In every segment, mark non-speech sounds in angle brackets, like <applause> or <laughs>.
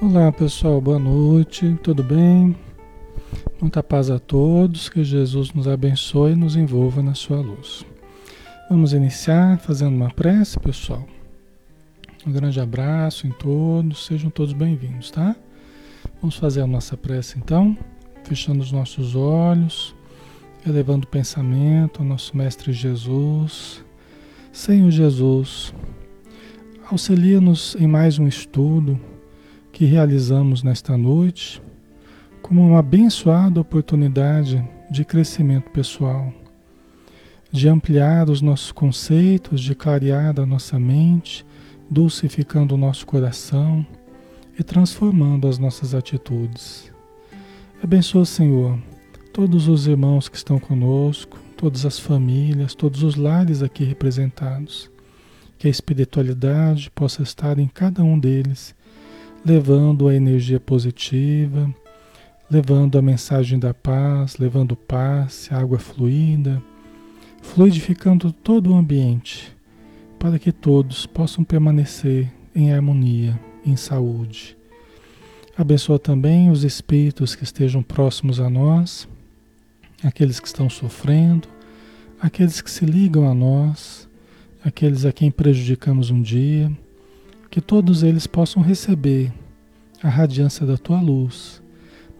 Olá pessoal, boa noite, tudo bem? Muita paz a todos, que Jesus nos abençoe e nos envolva na sua luz. Vamos iniciar fazendo uma prece, pessoal. Um grande abraço em todos, sejam todos bem-vindos, tá? Vamos fazer a nossa prece então, fechando os nossos olhos, elevando o pensamento ao nosso Mestre Jesus. Senhor Jesus, auxilia-nos em mais um estudo que realizamos nesta noite como uma abençoada oportunidade de crescimento pessoal, de ampliar os nossos conceitos, de clarear a nossa mente, dulcificando o nosso coração e transformando as nossas atitudes. Abençoa, Senhor, todos os irmãos que estão conosco, todas as famílias, todos os lares aqui representados. Que a espiritualidade possa estar em cada um deles levando a energia positiva, levando a mensagem da paz, levando paz, água fluida, fluidificando todo o ambiente, para que todos possam permanecer em harmonia, em saúde. Abençoa também os espíritos que estejam próximos a nós, aqueles que estão sofrendo, aqueles que se ligam a nós, aqueles a quem prejudicamos um dia que todos eles possam receber a radiância da tua luz,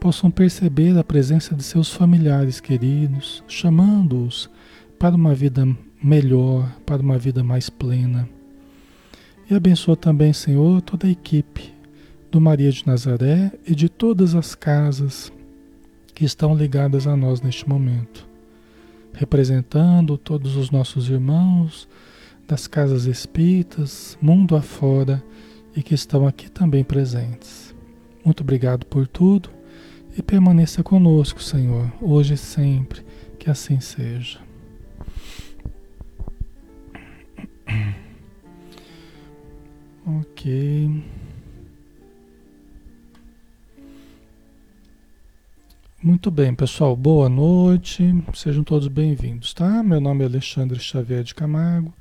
possam perceber a presença de seus familiares queridos, chamando-os para uma vida melhor, para uma vida mais plena. E abençoa também, Senhor, toda a equipe do Maria de Nazaré e de todas as casas que estão ligadas a nós neste momento, representando todos os nossos irmãos, das casas espíritas, mundo afora, e que estão aqui também presentes. Muito obrigado por tudo e permaneça conosco, Senhor, hoje e sempre, que assim seja. <clears throat> Ok. Muito bem, pessoal. Boa noite. Sejam todos bem-vindos, tá? Meu nome é Alexandre Xavier de Camargo.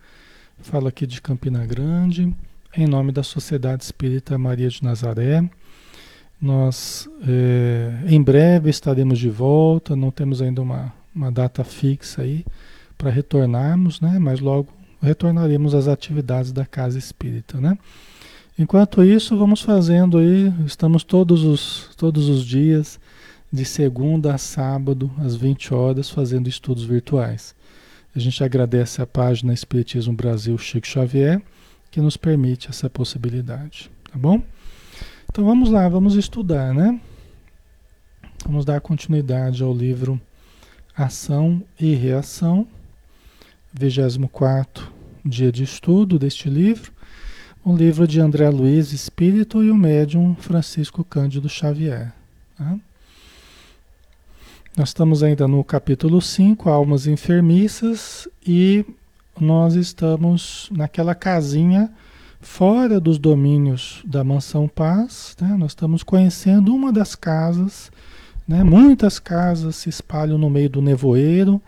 Falo aqui de Campina Grande, em nome da Sociedade Espírita Maria de Nazaré. Nós é, em breve estaremos de volta, não temos ainda uma, uma data fixa aí para retornarmos, né? Mas logo retornaremos às atividades da Casa Espírita, né? Enquanto isso, vamos fazendo aí, estamos todos os, todos os dias, de segunda a sábado, às 20 horas, fazendo estudos virtuais. A gente agradece a página Espiritismo Brasil Chico Xavier, que nos permite essa possibilidade, tá bom? Então vamos lá, vamos estudar, né? Vamos dar continuidade ao livro Ação e Reação, 24 dia de estudo deste livro, um livro de André Luiz Espírito e o médium Francisco Cândido Xavier. Tá? Nós estamos ainda no capítulo 5, Almas Enfermiças, e nós estamos naquela casinha fora dos domínios da Mansão Paz. Né? Nós estamos conhecendo uma das casas, né? muitas casas se espalham no meio do nevoeiro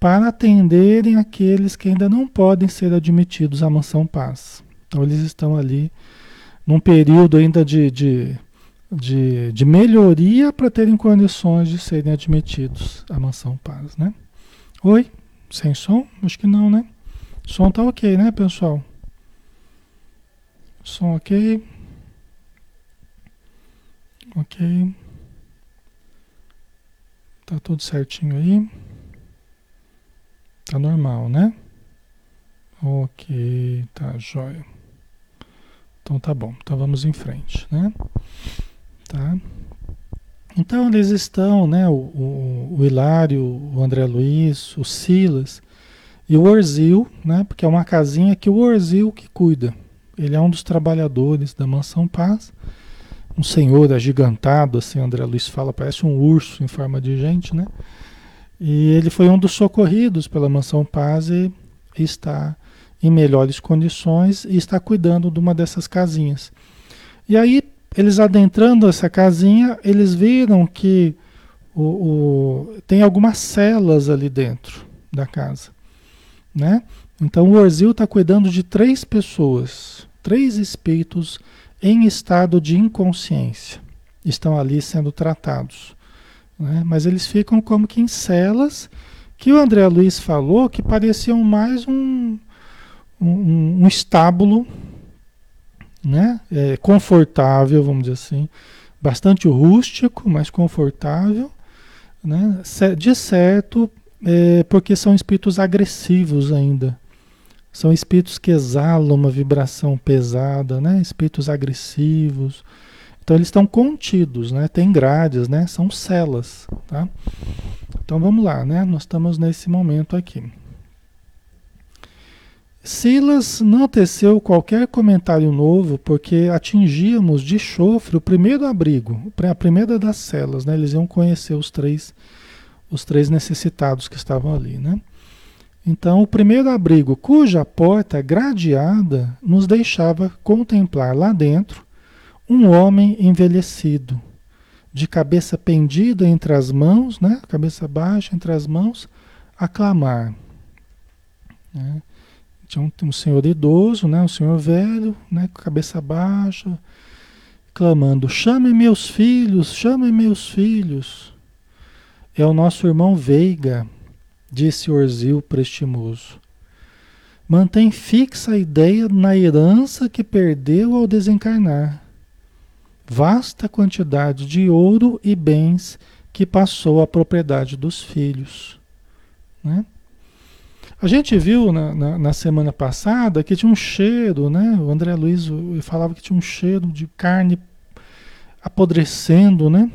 para atenderem aqueles que ainda não podem ser admitidos à Mansão Paz. Então, eles estão ali num período ainda de, de de, de melhoria para terem condições de serem admitidos à Mansão Paz, né? Oi? Sem som? Acho que não, né? Som tá ok, né, pessoal? Som ok. Ok. Tá tudo certinho aí. Tá normal, né? Ok, tá jóia. Então tá bom. Então vamos em frente, né? Tá? Então eles estão, né, o, o, o, Hilário, o André Luiz, o Silas e o Orzil, né, porque é uma casinha que o Orzil que cuida. Ele é um dos trabalhadores da Mansão Paz, um senhor agigantado, assim, André Luiz fala, parece um urso em forma de gente, né? E ele foi um dos socorridos pela Mansão Paz e está em melhores condições e está cuidando de uma dessas casinhas. E aí eles adentrando essa casinha, eles viram que o, o, tem algumas celas ali dentro da casa, né? Então o Orzil está cuidando de três pessoas, três espíritos em estado de inconsciência. Estão ali sendo tratados. Né? Mas eles ficam como que em celas que o André Luiz falou que pareciam mais um, um, um estábulo né? É, confortável, vamos dizer assim, bastante rústico, mas confortável, né? de certo, é, porque são espíritos agressivos ainda. São espíritos que exalam uma vibração pesada, né? espíritos agressivos. Então eles estão contidos, né? Tem grades, né? São celas, tá? Então vamos lá, né? Nós estamos nesse momento aqui. Silas não teceu qualquer comentário novo porque atingíamos de chofre o primeiro abrigo, a primeira das celas, né? Eles iam conhecer os três, os três necessitados que estavam ali, né? Então, o primeiro abrigo, cuja porta gradeada nos deixava contemplar lá dentro um homem envelhecido, de cabeça pendida entre as mãos, né? cabeça baixa entre as mãos, a clamar. Né? Tinha um, um, senhor idoso, né? um senhor velho, né? com cabeça baixa, clamando: Chame meus filhos, chame meus filhos. É o nosso irmão Veiga, disse Orzil prestimoso. Mantém fixa a ideia na herança que perdeu ao desencarnar vasta quantidade de ouro e bens que passou à propriedade dos filhos. Né? A gente viu na, na, na, semana passada que tinha um cheiro, né? O André Luiz falava que tinha um cheiro de carne apodrecendo, né?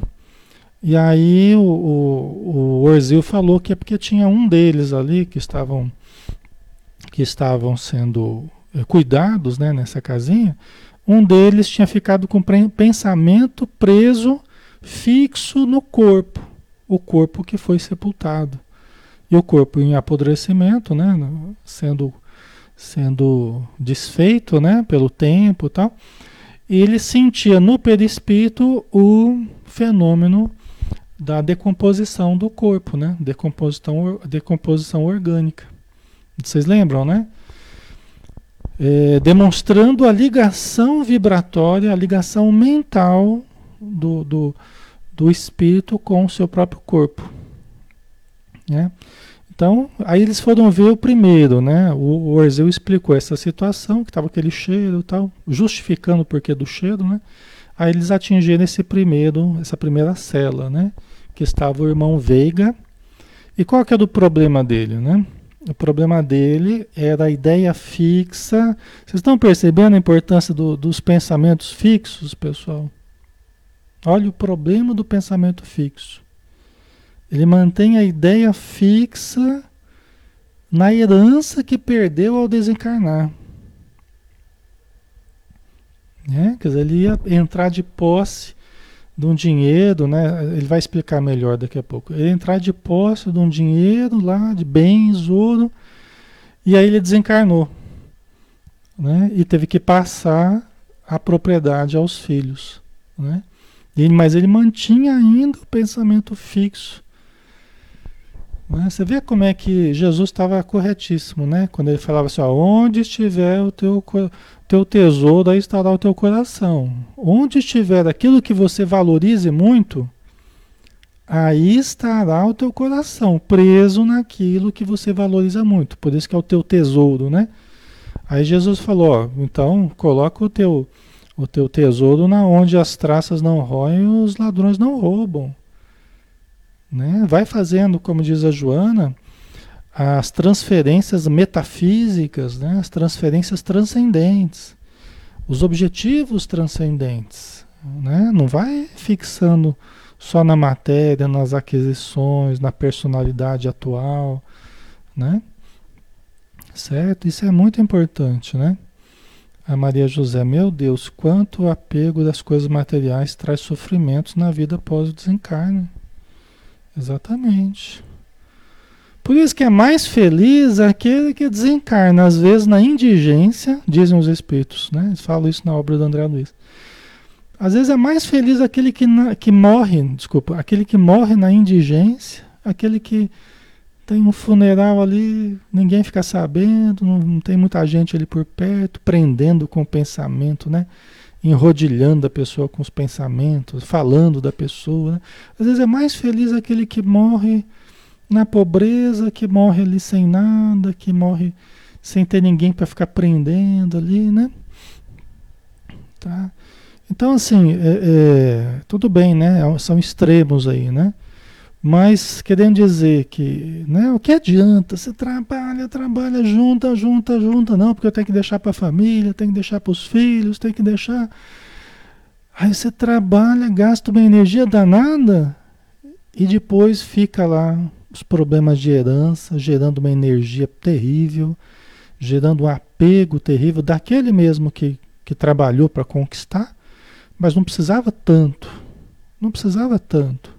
E aí o, o, o Orzil falou que é porque tinha um deles ali que estavam, que estavam sendo eh, cuidados né, nessa casinha, um deles tinha ficado com pensamento preso, fixo no corpo, o corpo que foi sepultado. E o corpo em apodrecimento, né, sendo, sendo desfeito né, pelo tempo e tal. E ele sentia no perispírito o fenômeno da decomposição do corpo, né? Decomposição, decomposição orgânica. Vocês lembram, né? é, demonstrando a ligação vibratória, a ligação mental do, do, do espírito com o seu próprio corpo. Né? Então, aí eles foram ver o primeiro, né? O, Orzeu explicou essa situação, que estava aquele cheiro e tal, justificando o porquê do cheiro, né? Aí eles atingiram esse primeiro, essa primeira cela, né? Que estava o irmão Veiga. E qual que é o problema dele, né? O problema dele era a ideia fixa. Vocês estão percebendo a importância do, dos pensamentos fixos, pessoal? Olha o problema do pensamento fixo. Ele mantém a ideia fixa na herança que perdeu ao desencarnar. Né? Quer dizer, ele ia entrar de posse de um dinheiro, né? Ele vai explicar melhor daqui a pouco. Ele entrar de posse de um dinheiro lá, de bens, ouro, e aí ele desencarnou, né? E teve que passar a propriedade aos filhos, né? Mas ele mantinha ainda o pensamento fixo. Você vê como é que Jesus estava corretíssimo, né? Quando ele falava assim, ó, onde estiver o teu, teu tesouro, aí estará o teu coração. Onde estiver aquilo que você valorize muito, aí estará o teu coração, preso naquilo que você valoriza muito. Por isso que é o teu tesouro, né? Aí Jesus falou, ó, então coloca o teu, o teu tesouro na onde as traças não roem e os ladrões não roubam. Né? Vai fazendo, como diz a Joana, as transferências metafísicas, né? as transferências transcendentes, os objetivos transcendentes. Né? Não vai fixando só na matéria, nas aquisições, na personalidade atual. Né? Certo? Isso é muito importante, né? A Maria José, meu Deus, quanto o apego das coisas materiais traz sofrimentos na vida após o desencarne. Exatamente. Por isso que é mais feliz aquele que desencarna, às vezes na indigência, dizem os espíritos, né? Eles falam isso na obra do André Luiz. Às vezes é mais feliz aquele que, na, que morre, desculpa, aquele que morre na indigência, aquele que tem um funeral ali, ninguém fica sabendo, não, não tem muita gente ali por perto, prendendo com o pensamento, né? Enrodilhando a pessoa com os pensamentos, falando da pessoa. Né? Às vezes é mais feliz aquele que morre na pobreza, que morre ali sem nada, que morre sem ter ninguém para ficar prendendo ali, né? Tá? Então, assim, é, é, tudo bem, né? São extremos aí, né? Mas querendo dizer que, né, o que adianta? Você trabalha, trabalha, junta, junta, junta, não, porque eu tenho que deixar para a família, tenho que deixar para os filhos, tenho que deixar. Aí você trabalha, gasta uma energia danada e depois fica lá os problemas de herança, gerando uma energia terrível, gerando um apego terrível daquele mesmo que, que trabalhou para conquistar, mas não precisava tanto. Não precisava tanto.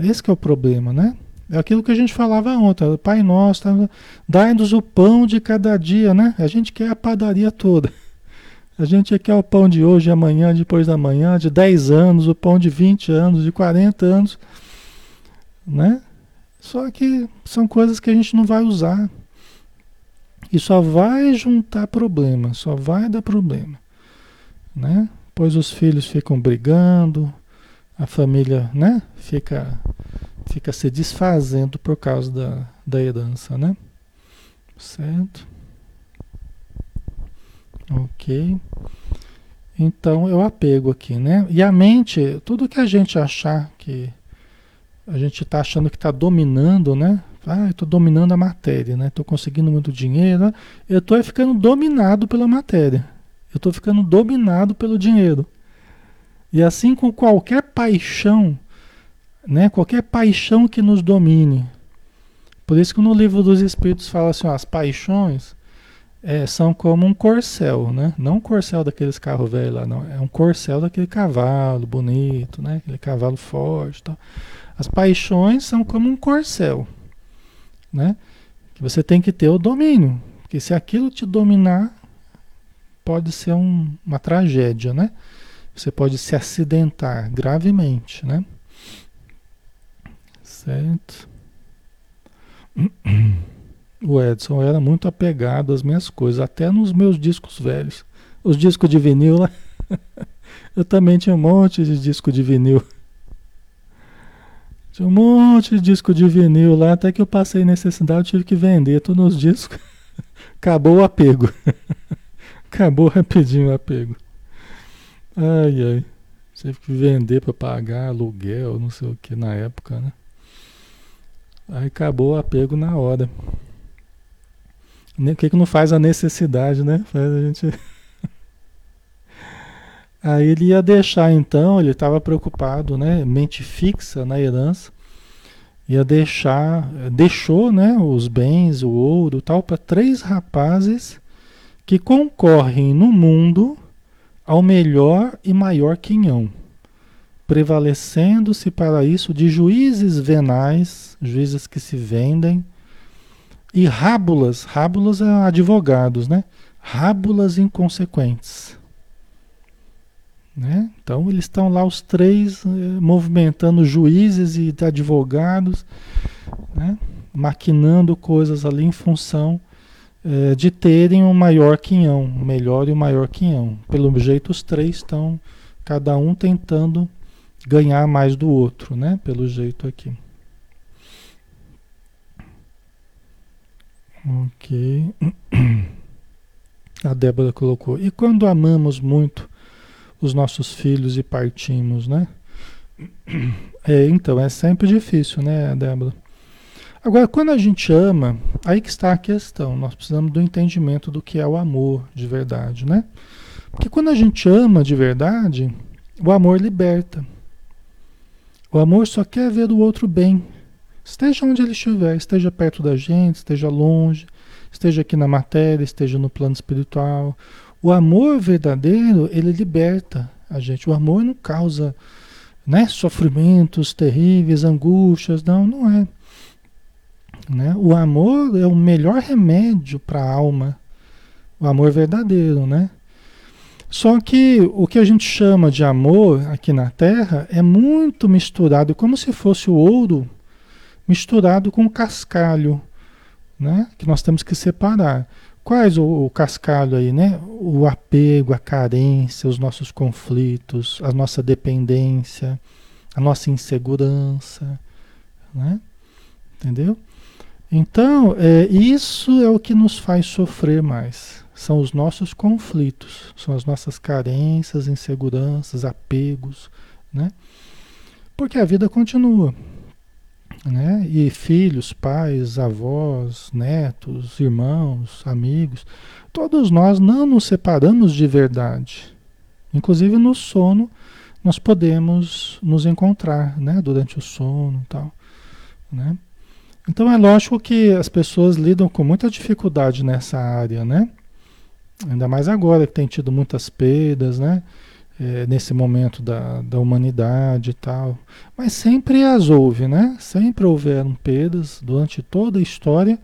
Esse é o problema, né? É aquilo que a gente falava ontem, Pai Nosso, tá, dai-nos o pão de cada dia, né? A gente quer a padaria toda. A gente quer o pão de hoje, amanhã, depois da manhã, de 10 anos, o pão de 20 anos, de 40 anos, né? Só que são coisas que a gente não vai usar. E só vai juntar problema, só vai dar problema, né? Pois os filhos ficam brigando, a família, né, fica, fica se desfazendo por causa da, da herança, né? Certo? Ok. Então eu apego aqui, né? E a mente, tudo que a gente achar que a gente está achando que está dominando, né? Ah, estou dominando a matéria, né? Estou conseguindo muito dinheiro. Eu estou ficando dominado pela matéria. Eu estou ficando dominado pelo dinheiro. E assim com qualquer paixão, né? Qualquer paixão que nos domine. Por isso que no livro dos Espíritos fala assim, ó, as paixões é, são como um corcel, né? Não um corcel daqueles carros velhos lá, não. É um corcel daquele cavalo bonito, né? Aquele cavalo forte, tal. As paixões são como um corcel, né? Que você tem que ter o domínio, porque se aquilo te dominar, pode ser um, uma tragédia, né? Você pode se acidentar gravemente, né? Certo? <clears throat> O Edson era muito apegado às minhas coisas, até nos meus discos velhos. Os discos de vinil lá. <laughs> Eu também tinha um monte de disco de vinil. <laughs> Tinha um monte de disco de vinil lá, até que eu passei necessidade, tive que vender todos os discos. <laughs> Acabou o apego. Acabou rapidinho o apego. Ai, ai. Teve que vender para pagar aluguel, não sei o que na época, né? Aí acabou o apego na hora. O que, que não faz a necessidade, né? Faz a gente. <laughs> Aí ele ia deixar então, ele estava preocupado, né? Mente fixa na herança. Ia deixar, deixou, né? Os bens, o ouro, tal, para três rapazes que concorrem no mundo ao melhor e maior quinhão, prevalecendo-se para isso de juízes venais, juízes que se vendem, e rábulas, rábulas é advogados, né? Rábulas inconsequentes. Né? Então eles estão lá os três eh, movimentando juízes e advogados, né? maquinando coisas ali em função é, de terem um maior quinhão, o melhor e o maior quinhão. Pelo jeito, os três estão, cada um tentando ganhar mais do outro, né? Pelo jeito aqui. Ok. <clears throat> A Débora colocou. E quando amamos muito os nossos filhos e partimos, né? <clears throat> É, então, é sempre difícil, né, Débora? Agora, quando a gente ama, aí que está a questão. Nós precisamos do entendimento do que é o amor de verdade, né? Porque quando a gente ama de verdade, o amor liberta. O amor só quer ver o outro bem. Esteja onde ele estiver, esteja perto da gente, esteja longe, esteja aqui na matéria, esteja no plano espiritual. O amor verdadeiro, ele liberta a gente. O amor não causa né, sofrimentos terríveis, angústias, não, não é. Né? O amor é o melhor remédio para a alma, o amor verdadeiro, né? Só que o que a gente chama de amor aqui na Terra é muito misturado, como se fosse o ouro misturado com o cascalho, né? Que nós temos que separar. Quais o, o, cascalho aí, né? O apego, a carência, os nossos conflitos, a nossa dependência, a nossa insegurança, né? Entendeu? Então, é, isso é o que nos faz sofrer mais. São os nossos conflitos, são as nossas carências, inseguranças, apegos, né? Porque a vida continua, né? E filhos, pais, avós, netos, irmãos, amigos, todos nós não nos separamos de verdade. Inclusive no sono nós podemos nos encontrar, né? Durante o sono, tal, né? Então é lógico que as pessoas lidam com muita dificuldade nessa área, né? Ainda mais agora que tem tido muitas perdas, né? É, nesse momento da, da humanidade e tal. Mas sempre as houve, né? Sempre houveram perdas durante toda a história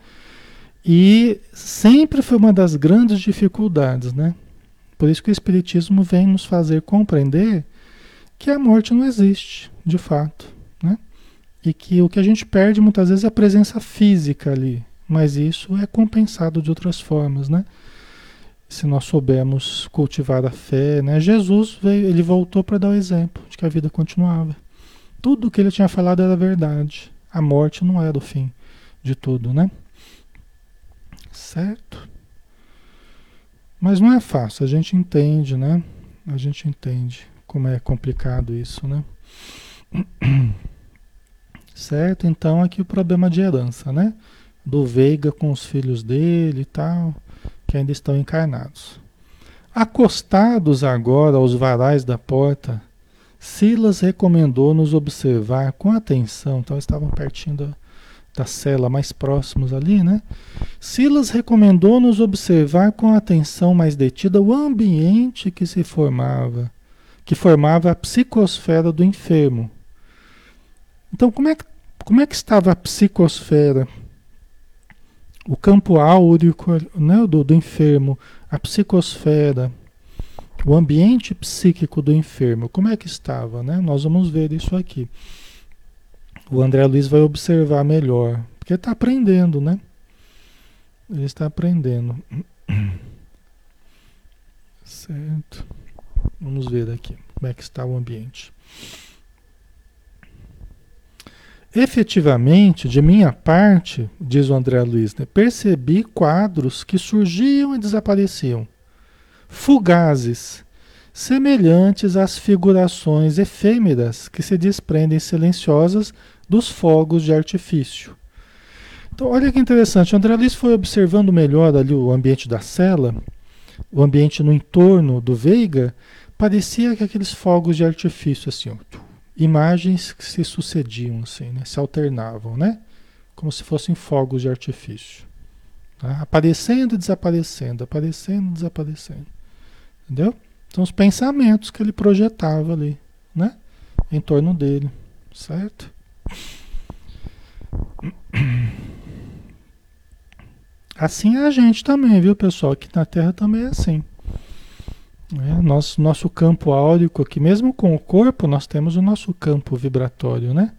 e sempre foi uma das grandes dificuldades, né? Por isso que o Espiritismo vem nos fazer compreender que a morte não existe, de fato? E que o que a gente perde muitas vezes é a presença física ali, mas isso é compensado de outras formas, né? Se nós soubermos cultivar a fé, né? Jesus veio, ele voltou para dar o exemplo de que a vida continuava. Tudo que ele tinha falado era verdade. A morte não era o fim de tudo, né? Certo? Mas não é fácil, a gente entende, né? A gente entende como é complicado isso, né? <clears throat> Certo? Então aqui o problema de herança, né? Do Veiga com os filhos dele e tal, que ainda estão encarnados. Acostados agora aos varais da porta, Silas recomendou-nos observar com atenção, então estavam pertinho da, da cela, mais próximos ali, né? Silas recomendou-nos observar com atenção mais detida o ambiente que se formava, que formava a psicosfera do enfermo, então, como é que, como é que estava a psicosfera? O campo áureo né, do, do enfermo, a psicosfera, o ambiente psíquico do enfermo, como é que estava? Né? Nós vamos ver isso aqui. O André Luiz vai observar melhor, porque está aprendendo, né? Ele está aprendendo. <clears throat> Certo. Vamos ver aqui como é que está o ambiente. Efetivamente, de minha parte, diz o André Luiz, né, percebi quadros que surgiam e desapareciam, fugazes, semelhantes às figurações efêmeras que se desprendem silenciosas dos fogos de artifício. Então, olha que interessante, André Luiz foi observando melhor ali o ambiente da cela, o ambiente no entorno do Veiga, parecia que aqueles fogos de artifício assim, ó, imagens que se sucediam, assim, né? se alternavam, né? Como se fossem fogos de artifício. Tá? Aparecendo e desaparecendo, aparecendo e desaparecendo. Entendeu? São os pensamentos que ele projetava ali, né? Em torno dele, certo? Assim é a gente também, viu, pessoal? Aqui na Terra também é assim. É, nosso, nosso campo áurico aqui, mesmo com o corpo, nós temos o nosso campo vibratório, né?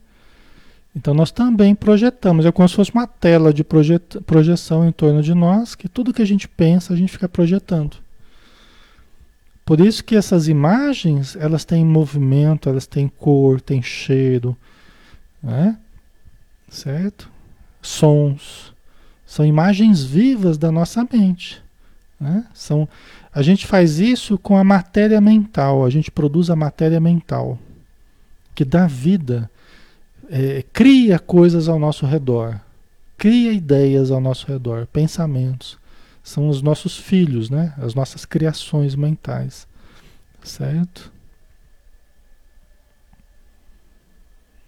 Então nós também projetamos, é como se fosse uma tela de projet, projeção em torno de nós, que tudo que a gente pensa, a gente fica projetando. Por isso que essas imagens, elas têm movimento, elas têm cor, têm cheiro, né? Certo? Sons. São imagens vivas da nossa mente. Né? São a gente faz isso com a matéria mental, a gente produz a matéria mental, que dá vida, é, cria coisas ao nosso redor, cria ideias ao nosso redor, pensamentos. São os nossos filhos, né? as nossas criações mentais. Certo?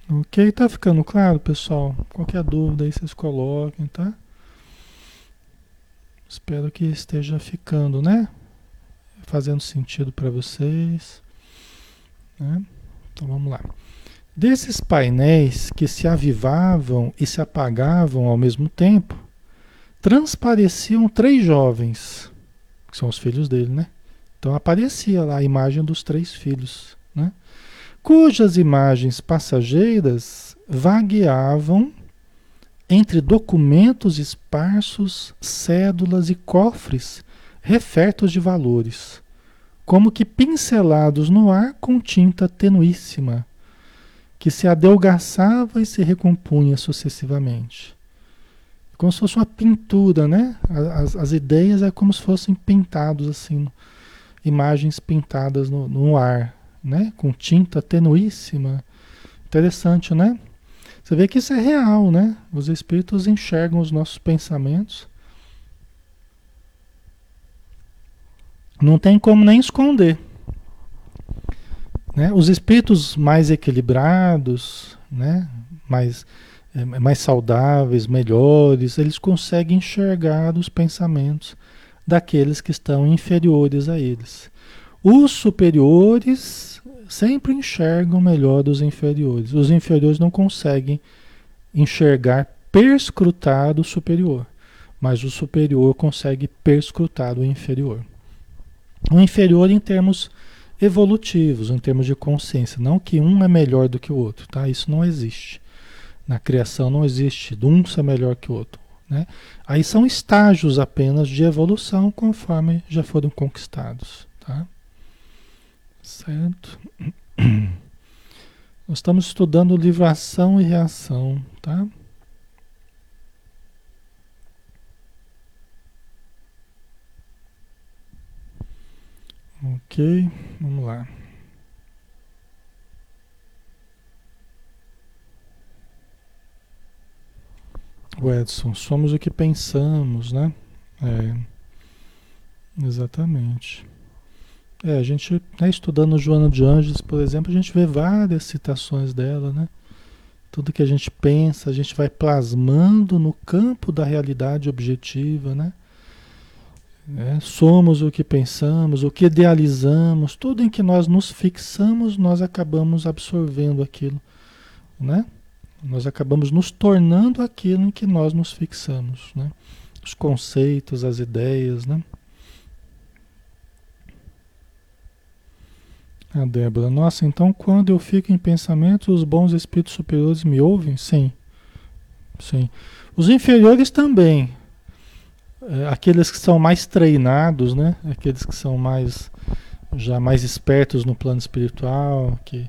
Ok, tá ficando claro, pessoal? Qualquer dúvida aí vocês coloquem, tá? Espero que esteja ficando, né? Fazendo sentido para vocês. Né? Então vamos lá. Desses painéis que se avivavam e se apagavam ao mesmo tempo, transpareciam três jovens, que são os filhos dele, né? Então aparecia lá a imagem dos três filhos, né? Cujas imagens passageiras vagueavam entre documentos esparsos, cédulas e cofres refertos de valores, como que pincelados no ar com tinta tenuíssima, que se adelgaçava e se recompunha sucessivamente. Como se fosse uma pintura, né? As, as ideias é como se fossem pintados assim, imagens pintadas no, no ar, né? Com tinta tenuíssima. Interessante, né? Você vê que isso é real, né? Os espíritos enxergam os nossos pensamentos. Não tem como nem esconder. Né? Os espíritos mais equilibrados, né? mais, é, mais saudáveis, melhores, eles conseguem enxergar os pensamentos daqueles que estão inferiores a eles. Os superiores sempre enxergam melhor dos inferiores. Os inferiores não conseguem enxergar, perscrutar o superior, mas o superior consegue perscrutar o inferior. O inferior em termos evolutivos, em termos de consciência. Não que um é melhor do que o outro, tá? Isso não existe. Na criação não existe um ser melhor que o outro. Né? Aí são estágios apenas de evolução conforme já foram conquistados. Tá? Certo? <clears throat> Nós estamos estudando o livro Ação e Reação. Tá? Ok, vamos lá. O Edson, somos o que pensamos, né? É, exatamente. É, a gente, né, estudando Joana de Anjos, por exemplo, a gente vê várias citações dela, né? Tudo que a gente pensa, a gente vai plasmando no campo da realidade objetiva, né? É, somos o que pensamos, o que idealizamos, tudo em que nós nos fixamos, nós acabamos absorvendo aquilo, né? Nós acabamos nos tornando aquilo em que nós nos fixamos, né? Os conceitos, as ideias, né? A Débora, nossa, então quando eu fico em pensamento, os bons espíritos superiores me ouvem? Sim. Sim. Os inferiores também, aqueles que são mais treinados, né? Aqueles que são mais já mais espertos no plano espiritual, que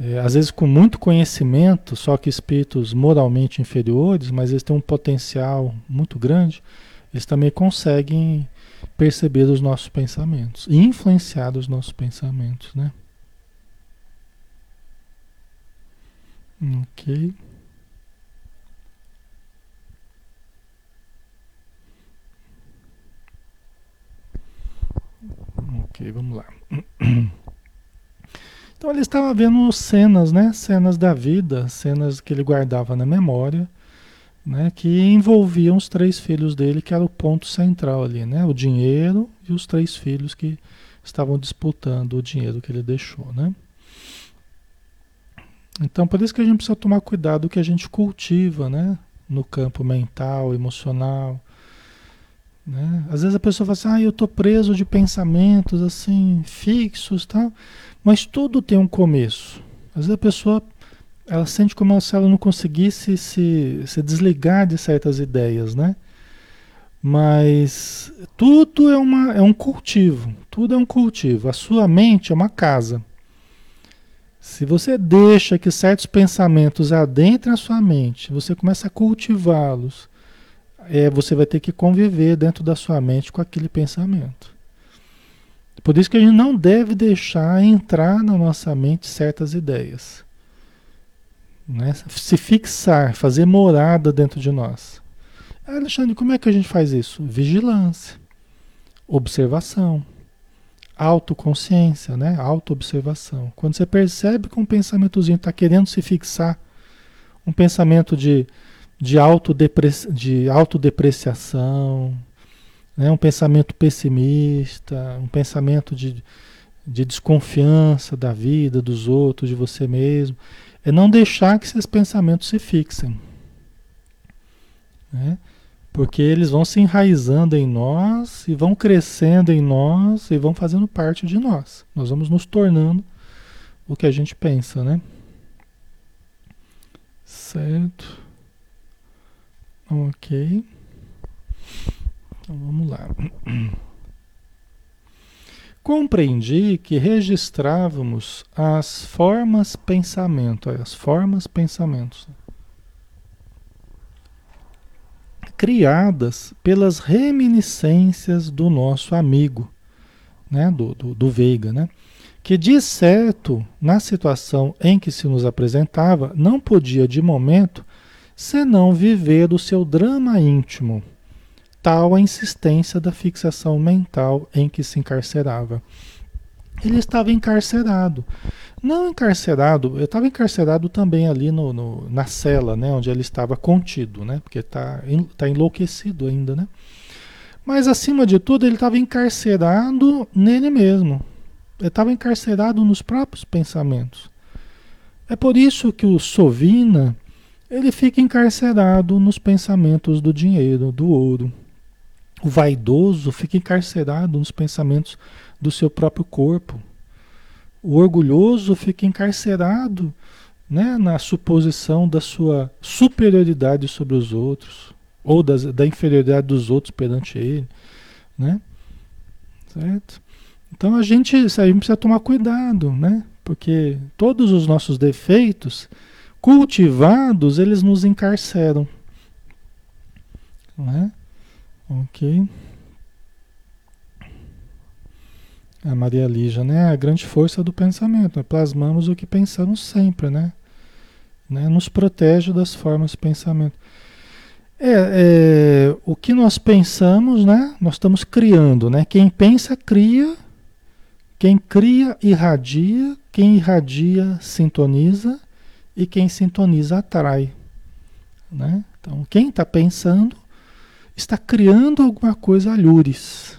é, às vezes com muito conhecimento, só que espíritos moralmente inferiores, mas eles têm um potencial muito grande, eles também conseguem perceber os nossos pensamentos e influenciar os nossos pensamentos, né? Ok. Vamos lá. <clears throat> Então ele estava vendo cenas, né? Cenas da vida, cenas que ele guardava na memória, né? Que envolviam os três filhos dele, que era o ponto central ali, né? O dinheiro e os três filhos que estavam disputando o dinheiro que ele deixou, né? Então por isso que a gente precisa tomar cuidado que a gente cultiva, né? No campo mental, emocional, né? Às vezes a pessoa fala assim, ah, eu estou preso de pensamentos assim, fixos tal, mas tudo tem um começo. Às vezes a pessoa ela sente como se ela não conseguisse se, se desligar de certas ideias, né? Mas tudo é, uma, é um cultivo, tudo é um cultivo. A sua mente é uma casa. Se você deixa que certos pensamentos adentrem a sua mente, você começa a cultivá-los, é, você vai ter que conviver dentro da sua mente com aquele pensamento. Por isso que a gente não deve deixar entrar na nossa mente certas ideias. Né? Se fixar, fazer morada dentro de nós. Alexandre, como é que a gente faz isso? Vigilância, observação, autoconsciência, né? autoobservação. Quando você percebe que um pensamentozinho está querendo se fixar, um pensamento de de, autodepreci de autodepreciação, né? um pensamento pessimista, um pensamento de, de desconfiança da vida, dos outros, de você mesmo. É não deixar que esses pensamentos se fixem. Né? Porque eles vão se enraizando em nós e vão crescendo em nós e vão fazendo parte de nós. Nós vamos nos tornando o que a gente pensa, né? Certo. Ok. Então vamos lá. <clears throat> Compreendi que registrávamos as formas pensamento, as formas pensamentos criadas pelas reminiscências do nosso amigo, né, do, do, do Veiga, né, que de certo, na situação em que se nos apresentava, não podia de momento senão viver do seu drama íntimo, tal a insistência da fixação mental em que se encarcerava. Ele estava encarcerado. Não encarcerado, eu estava encarcerado também ali no, no, na cela, né, onde ele estava contido, né, porque está tá enlouquecido ainda, né. Mas acima de tudo, ele estava encarcerado nele mesmo. Ele estava encarcerado nos próprios pensamentos. É por isso que o Sovina ele fica encarcerado nos pensamentos do dinheiro, do ouro. O vaidoso fica encarcerado nos pensamentos do seu próprio corpo. O orgulhoso fica encarcerado né, na suposição da sua superioridade sobre os outros, ou das, da inferioridade dos outros perante ele. Né? Certo? Então a gente, a gente precisa tomar cuidado, né? porque todos os nossos defeitos cultivados, eles nos encarceram. Né? Ok. A Maria Lígia, né? A grande força do pensamento. Né? Plasmamos o que pensamos sempre, né? né? Nos protege das formas de pensamento. É, é, o que nós pensamos, né? Nós estamos criando, né? Quem pensa, cria. Quem cria, irradia. Quem irradia, sintoniza. E quem sintoniza, atrai. Né? Então, quem está pensando está criando alguma coisa alhures.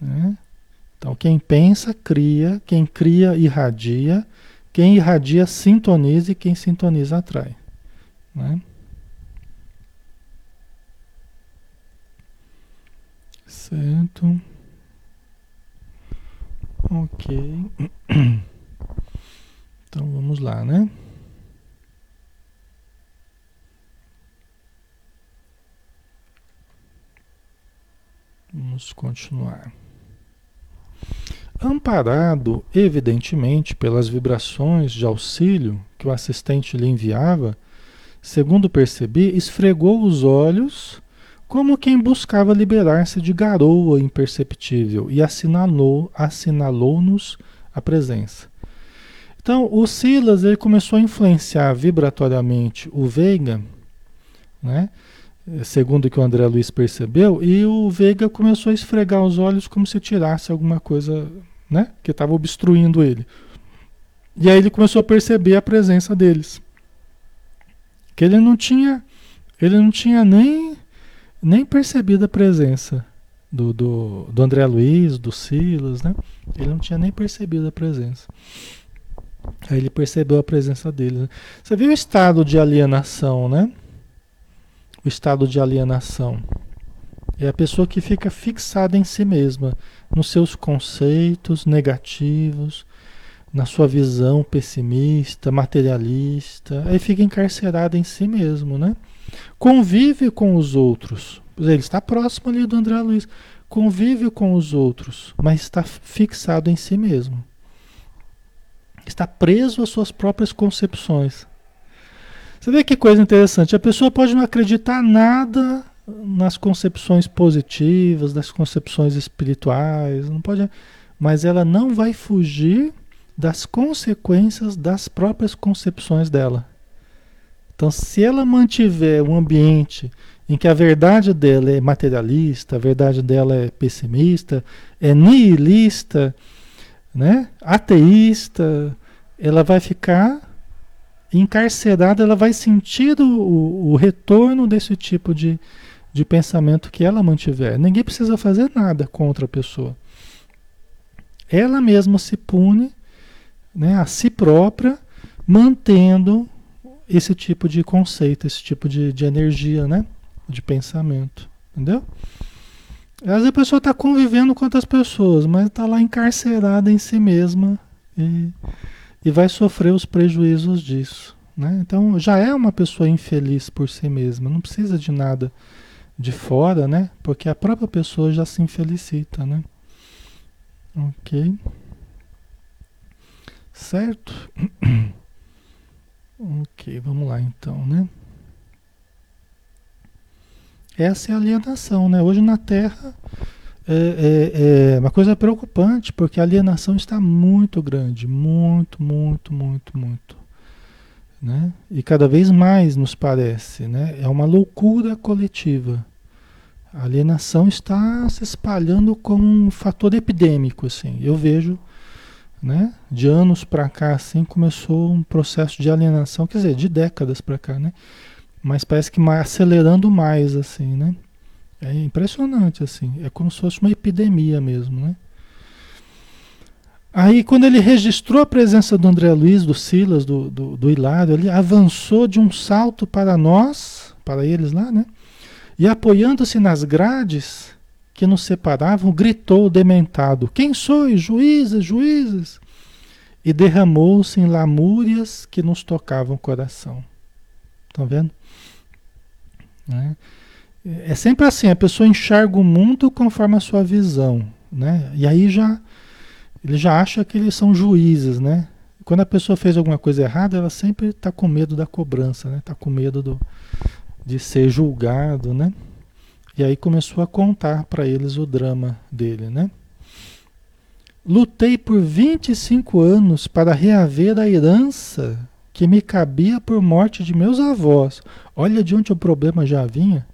Né? Então, quem pensa, cria, quem cria, irradia, quem irradia, sintoniza e quem sintoniza, atrai. Né? Certo. Ok. <clears throat> Então vamos lá, né? Vamos continuar. Amparado, evidentemente, pelas vibrações de auxílio que o assistente lhe enviava, segundo percebi, esfregou os olhos como quem buscava liberar-se de garoa imperceptível e assinalou, assinalou-nos a presença. Então, o Silas ele começou a influenciar vibratoriamente o Veiga, né? Segundo o que o André Luiz percebeu, e o Veiga começou a esfregar os olhos como se tirasse alguma coisa né? Que estava obstruindo ele. E aí ele começou a perceber a presença deles. Que ele não tinha, ele não tinha nem, nem percebido a presença do, do, do André Luiz, do Silas, né? Ele não tinha nem percebido a presença. Aí ele percebeu a presença deles. Né? Você viu o estado de alienação, né? O estado de alienação. É a pessoa que fica fixada em si mesma nos seus conceitos negativos, na sua visão pessimista, materialista, aí fica encarcerado em si mesmo, né? Convive com os outros. Ele está próximo ali do André Luiz. Convive com os outros, mas está fixado em si mesmo. Está preso às suas próprias concepções. Você vê que coisa interessante. A pessoa pode não acreditar nada nas concepções positivas, das concepções espirituais, não pode, mas ela não vai fugir das consequências das próprias concepções dela. Então, se ela mantiver um ambiente em que a verdade dela é materialista, a verdade dela é pessimista, é nihilista, né? ateísta, ela vai ficar encarcerada, ela vai sentir o, o retorno desse tipo de, de pensamento que ela mantiver. Ninguém precisa fazer nada contra a pessoa. Ela mesma se pune né, a si própria, mantendo esse tipo de conceito, esse tipo de, de energia, né, de pensamento. Entendeu? Às vezes a pessoa está convivendo com outras pessoas, mas está lá encarcerada em si mesma e, e vai sofrer os prejuízos disso. Né? Então já é uma pessoa infeliz por si mesma, não precisa de nada de fora, né? Porque a própria pessoa já se infelicita, né? Ok. Certo? <clears throat> ok, vamos lá então, né? Essa é a alienação, né? Hoje na Terra é, é, é, uma coisa preocupante, porque a alienação está muito grande, muito, muito, muito, muito. Né? E cada vez mais nos parece, né? É uma loucura coletiva. A alienação está se espalhando como um fator epidêmico, assim. Eu vejo, né? De anos para cá, assim, começou um processo de alienação, quer dizer, de décadas para cá, né? Mas parece que mais, acelerando mais, assim, né? É impressionante, assim. É como se fosse uma epidemia mesmo, né? Aí, quando ele registrou a presença do André Luiz, do Silas, do, do, do Hilário, ele avançou de um salto para nós, para eles lá, né? E apoiando-se nas grades que nos separavam, gritou dementado: Quem sois, juízes, juízes? E derramou-se em lamúrias que nos tocavam o coração. Estão vendo? Né? É sempre assim: a pessoa enxerga o mundo conforme a sua visão. Né? E aí já ele já acha que eles são juízes, né? Quando a pessoa fez alguma coisa errada, ela sempre está com medo da cobrança, né? Está com medo do, de ser julgado, né? E aí começou a contar para eles o drama dele, né? Lutei por 25 anos para reaver a herança que me cabia por morte de meus avós. Olha de onde o problema já vinha.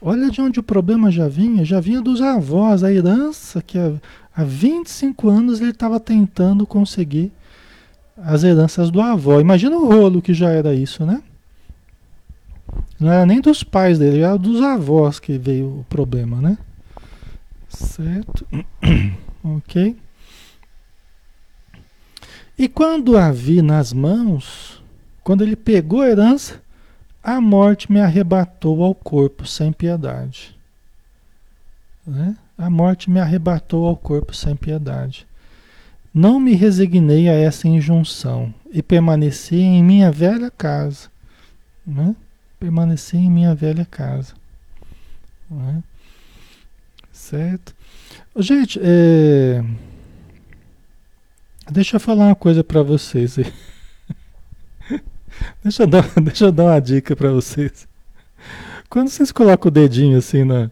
Olha de onde o problema já vinha. Já vinha dos avós, a herança que há 25 anos ele estava tentando conseguir as heranças do avó. Imagina o rolo que já era isso, né? Não era nem dos pais dele, era dos avós que veio o problema, né? Certo? <clears throat> ok. E quando a vi nas mãos, quando ele pegou a herança, a morte me arrebatou ao corpo sem piedade. Né? A morte me arrebatou ao corpo sem piedade. Não me resignei a essa injunção e permaneci em minha velha casa. Né? permanecer em minha velha casa. É? Certo? Gente, é... deixa eu falar uma coisa para vocês. <laughs> deixa, eu dar, <laughs> deixa eu dar uma dica para vocês. Quando vocês colocam o dedinho assim na.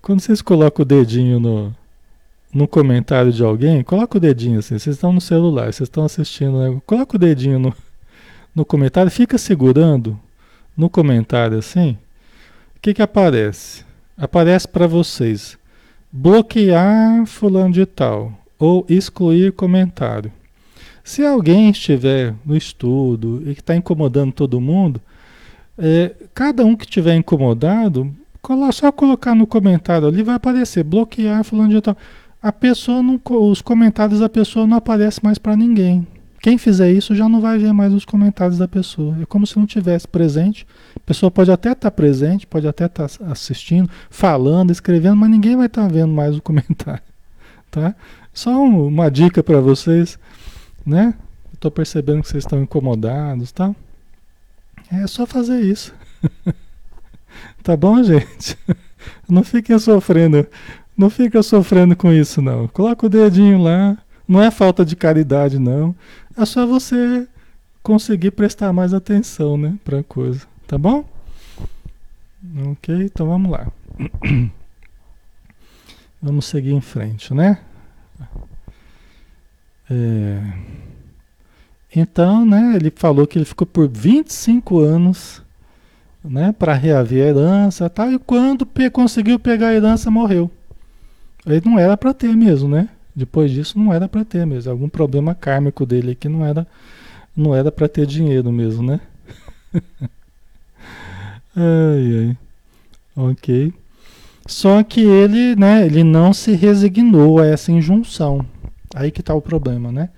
Quando vocês colocam o dedinho no, no comentário de alguém, coloca o dedinho assim. Vocês estão no celular, vocês estão assistindo, né? Coloca o dedinho no, no comentário, fica segurando no comentário assim, o que, que aparece? Aparece para vocês bloquear fulano de tal ou excluir comentário. Se alguém estiver no estudo e que está incomodando todo mundo, é, cada um que estiver incomodado, só colocar no comentário ali vai aparecer bloquear fulano de tal. A pessoa não, os comentários da pessoa não aparecem mais para ninguém. Quem fizer isso já não vai ver mais os comentários da pessoa. É como se não tivesse presente. A pessoa pode até estar tá presente, pode até estar tá assistindo, falando, escrevendo, mas ninguém vai estar tá vendo mais o <laughs> comentário, tá? Só uma dica para vocês, né? Estou percebendo que vocês estão incomodados, tá? É só fazer isso. <laughs> tá bom, gente? <laughs> Não fiquem sofrendo. Não fica sofrendo com isso, não. Coloca o dedinho lá. Não é falta de caridade, não. É só você conseguir prestar mais atenção, né, para coisa, tá bom? Ok, então vamos lá. <clears throat> Vamos seguir em frente, né? É... Então, né, ele falou que ele ficou por 25 anos, né, para reaver a herança, tal, e quando conseguiu pegar a herança, morreu. Ele não era para ter mesmo, né? Depois disso não era para ter mesmo, algum problema kármico dele que não era não era para ter dinheiro mesmo, né? <laughs> ai, ai. OK. Só que ele, né, ele não se resignou a essa injunção. Aí que está o problema, né?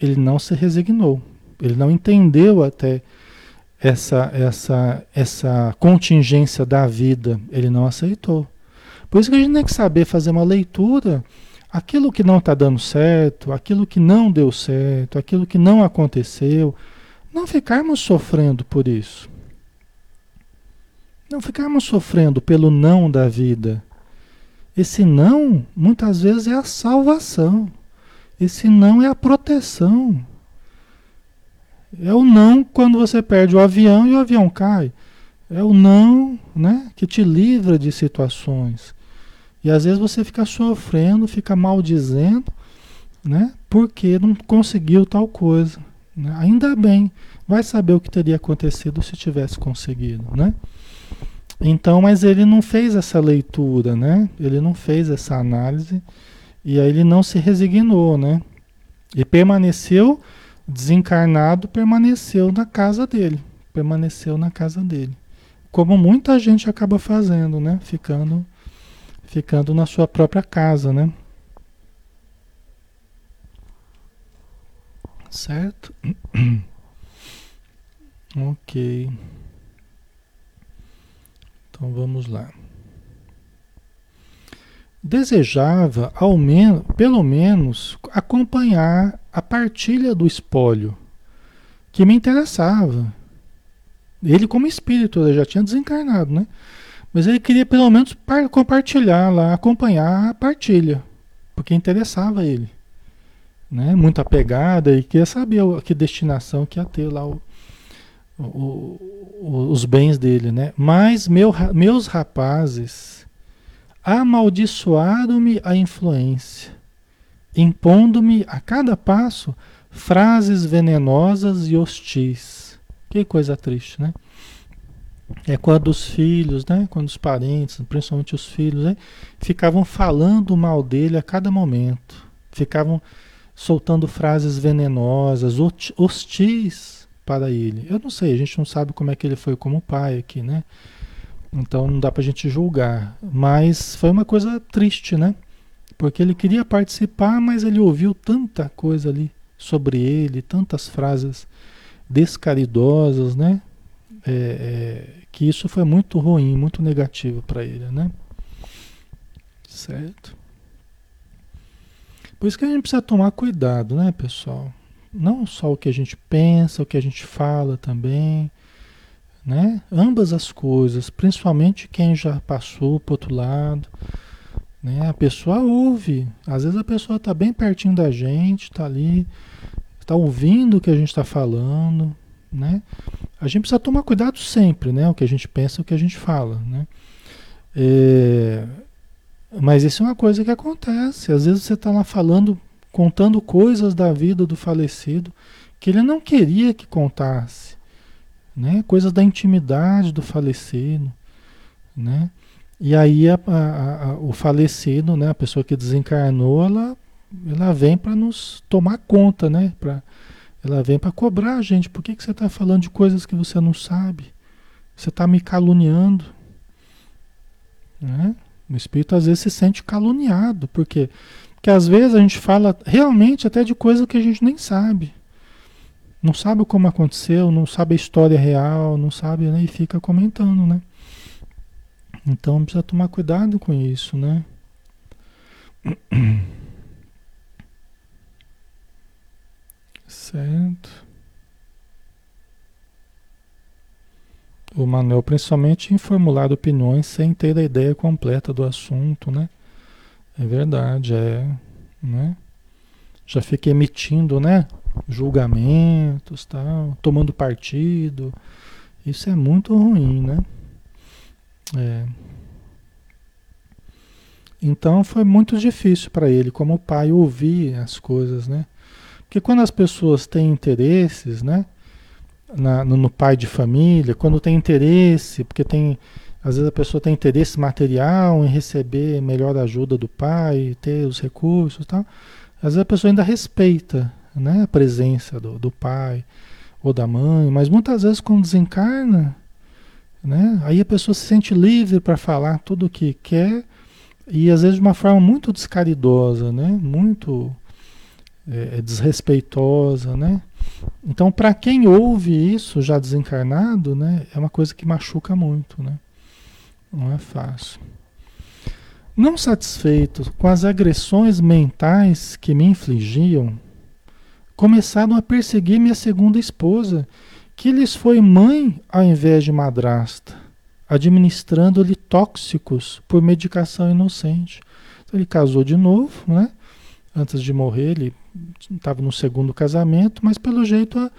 Ele não se resignou. Ele não entendeu até essa essa essa contingência da vida, ele não aceitou. Por isso que a gente tem que saber fazer uma leitura aquilo que não está dando certo, aquilo que não deu certo, aquilo que não aconteceu, não ficarmos sofrendo por isso. Não ficarmos sofrendo pelo não da vida. Esse não, muitas vezes, é a salvação. Esse não é a proteção. É o não quando você perde o avião e o avião cai. É o não né, que te livra de situações. E às vezes você fica sofrendo, fica maldizendo, né, porque não conseguiu tal coisa. Né? Ainda bem, vai saber o que teria acontecido se tivesse conseguido, né? Então, mas ele não fez essa leitura, né? Ele não fez essa análise e aí ele não se resignou, né? E permaneceu desencarnado, permaneceu na casa dele, permaneceu na casa dele. Como muita gente acaba fazendo, né? Ficando ficando na sua própria casa, né? Certo? <clears throat> ok. Então vamos lá. Desejava, ao menos, pelo menos, acompanhar a partilha do espólio, que me interessava. Ele, como espírito, já tinha desencarnado, né? Mas ele queria pelo menos compartilhar lá, acompanhar a partilha, porque interessava ele. Né? Muito apegada e queria saber que destinação que ia ter lá o, o, o, os bens dele, né? Mas meu, meus rapazes amaldiçoaram-me a influência, impondo-me a cada passo frases venenosas e hostis. Que coisa triste, né? É quando os filhos, né? Quando os parentes, principalmente os filhos, né? ficavam falando mal dele a cada momento, ficavam soltando frases venenosas, hostis para ele. Eu não sei, a gente não sabe como é que ele foi como pai aqui, né? Então não dá para a gente julgar. Mas foi uma coisa triste, né? Porque ele queria participar, mas ele ouviu tanta coisa ali sobre ele, tantas frases descaridosas, né? É, é, que isso foi muito ruim, muito negativo para ele, né? Certo? Por isso que a gente precisa tomar cuidado, né, pessoal? Não só o que a gente pensa, o que a gente fala também, né? Ambas as coisas, principalmente quem já passou para outro lado, né? A pessoa ouve, às vezes a pessoa está bem pertinho da gente, está ali, está ouvindo o que a gente está falando, né? A gente precisa tomar cuidado sempre, né? O que a gente pensa, o que a gente fala, né? É, mas isso é uma coisa que acontece. Às vezes você está lá falando contando coisas da vida do falecido que ele não queria que contasse, né? Coisas da intimidade do falecido, né? E aí a, a, a, o falecido, né? A pessoa que desencarnou, ela, ela vem para nos tomar conta, né? Pra, ela vem para cobrar a gente. Por que, que você está falando de coisas que você não sabe? Você está me caluniando, né? O espírito às vezes se sente caluniado, porque que às vezes a gente fala realmente até de coisa que a gente nem sabe. Não sabe como aconteceu, não sabe a história real, não sabe, né? E fica comentando, né? Então precisa tomar cuidado com isso, né? Certo. O Manuel, principalmente em formular opiniões sem ter a ideia completa do assunto, né? É verdade, é. Né? Já fica emitindo, né? Julgamentos, tal, tomando partido. Isso é muito ruim, né? É. Então foi muito difícil para ele, como pai, ouvir as coisas, né? Porque quando as pessoas têm interesses, né? Na, no, no pai de família, quando tem interesse, porque tem às vezes a pessoa tem interesse material em receber melhor ajuda do pai, ter os recursos tal. Às vezes a pessoa ainda respeita né, a presença do, do pai ou da mãe, mas muitas vezes quando desencarna, né, aí a pessoa se sente livre para falar tudo o que quer e às vezes de uma forma muito descaridosa, né, muito é, desrespeitosa, né? Então, para quem ouve isso já desencarnado, né, é uma coisa que machuca muito, né? Não é fácil. Não satisfeito com as agressões mentais que me infligiam, começaram a perseguir minha segunda esposa, que lhes foi mãe ao invés de madrasta, administrando-lhe tóxicos por medicação inocente. Então ele casou de novo, né? Antes de morrer, ele estava no segundo casamento, mas pelo jeito a,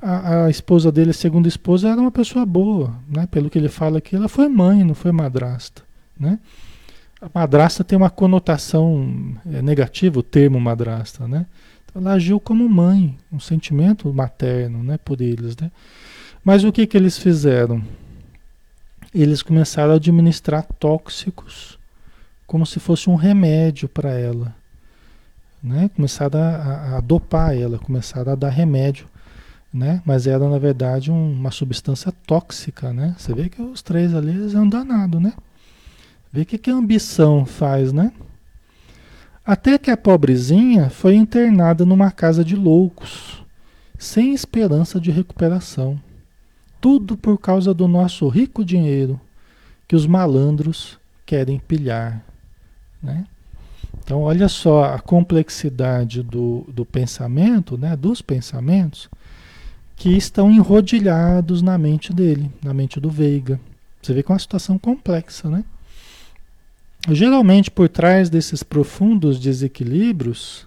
a, a, esposa dele, a segunda esposa, era uma pessoa boa, né? Pelo que ele fala aqui, ela foi mãe, não foi madrasta, né? A madrasta tem uma conotação é, negativa, o termo madrasta, né? Ela agiu como mãe, um sentimento materno, né? Por eles, né? Mas o que que eles fizeram? Eles começaram a administrar tóxicos como se fosse um remédio para ela, né? Começaram a, a, dopar ela, começaram a dar remédio, né? Mas era na verdade um, uma substância tóxica, né? Você vê que os três ali eles é um danado, né? Vê o que, que a ambição faz, né? Até que a pobrezinha foi internada numa casa de loucos, sem esperança de recuperação. Tudo por causa do nosso rico dinheiro que os malandros querem pilhar, né? Então, olha só a complexidade do, do pensamento, né, dos pensamentos, que estão enrodilhados na mente dele, na mente do Veiga. Você vê que é uma situação complexa, né? Geralmente, por trás desses profundos desequilíbrios,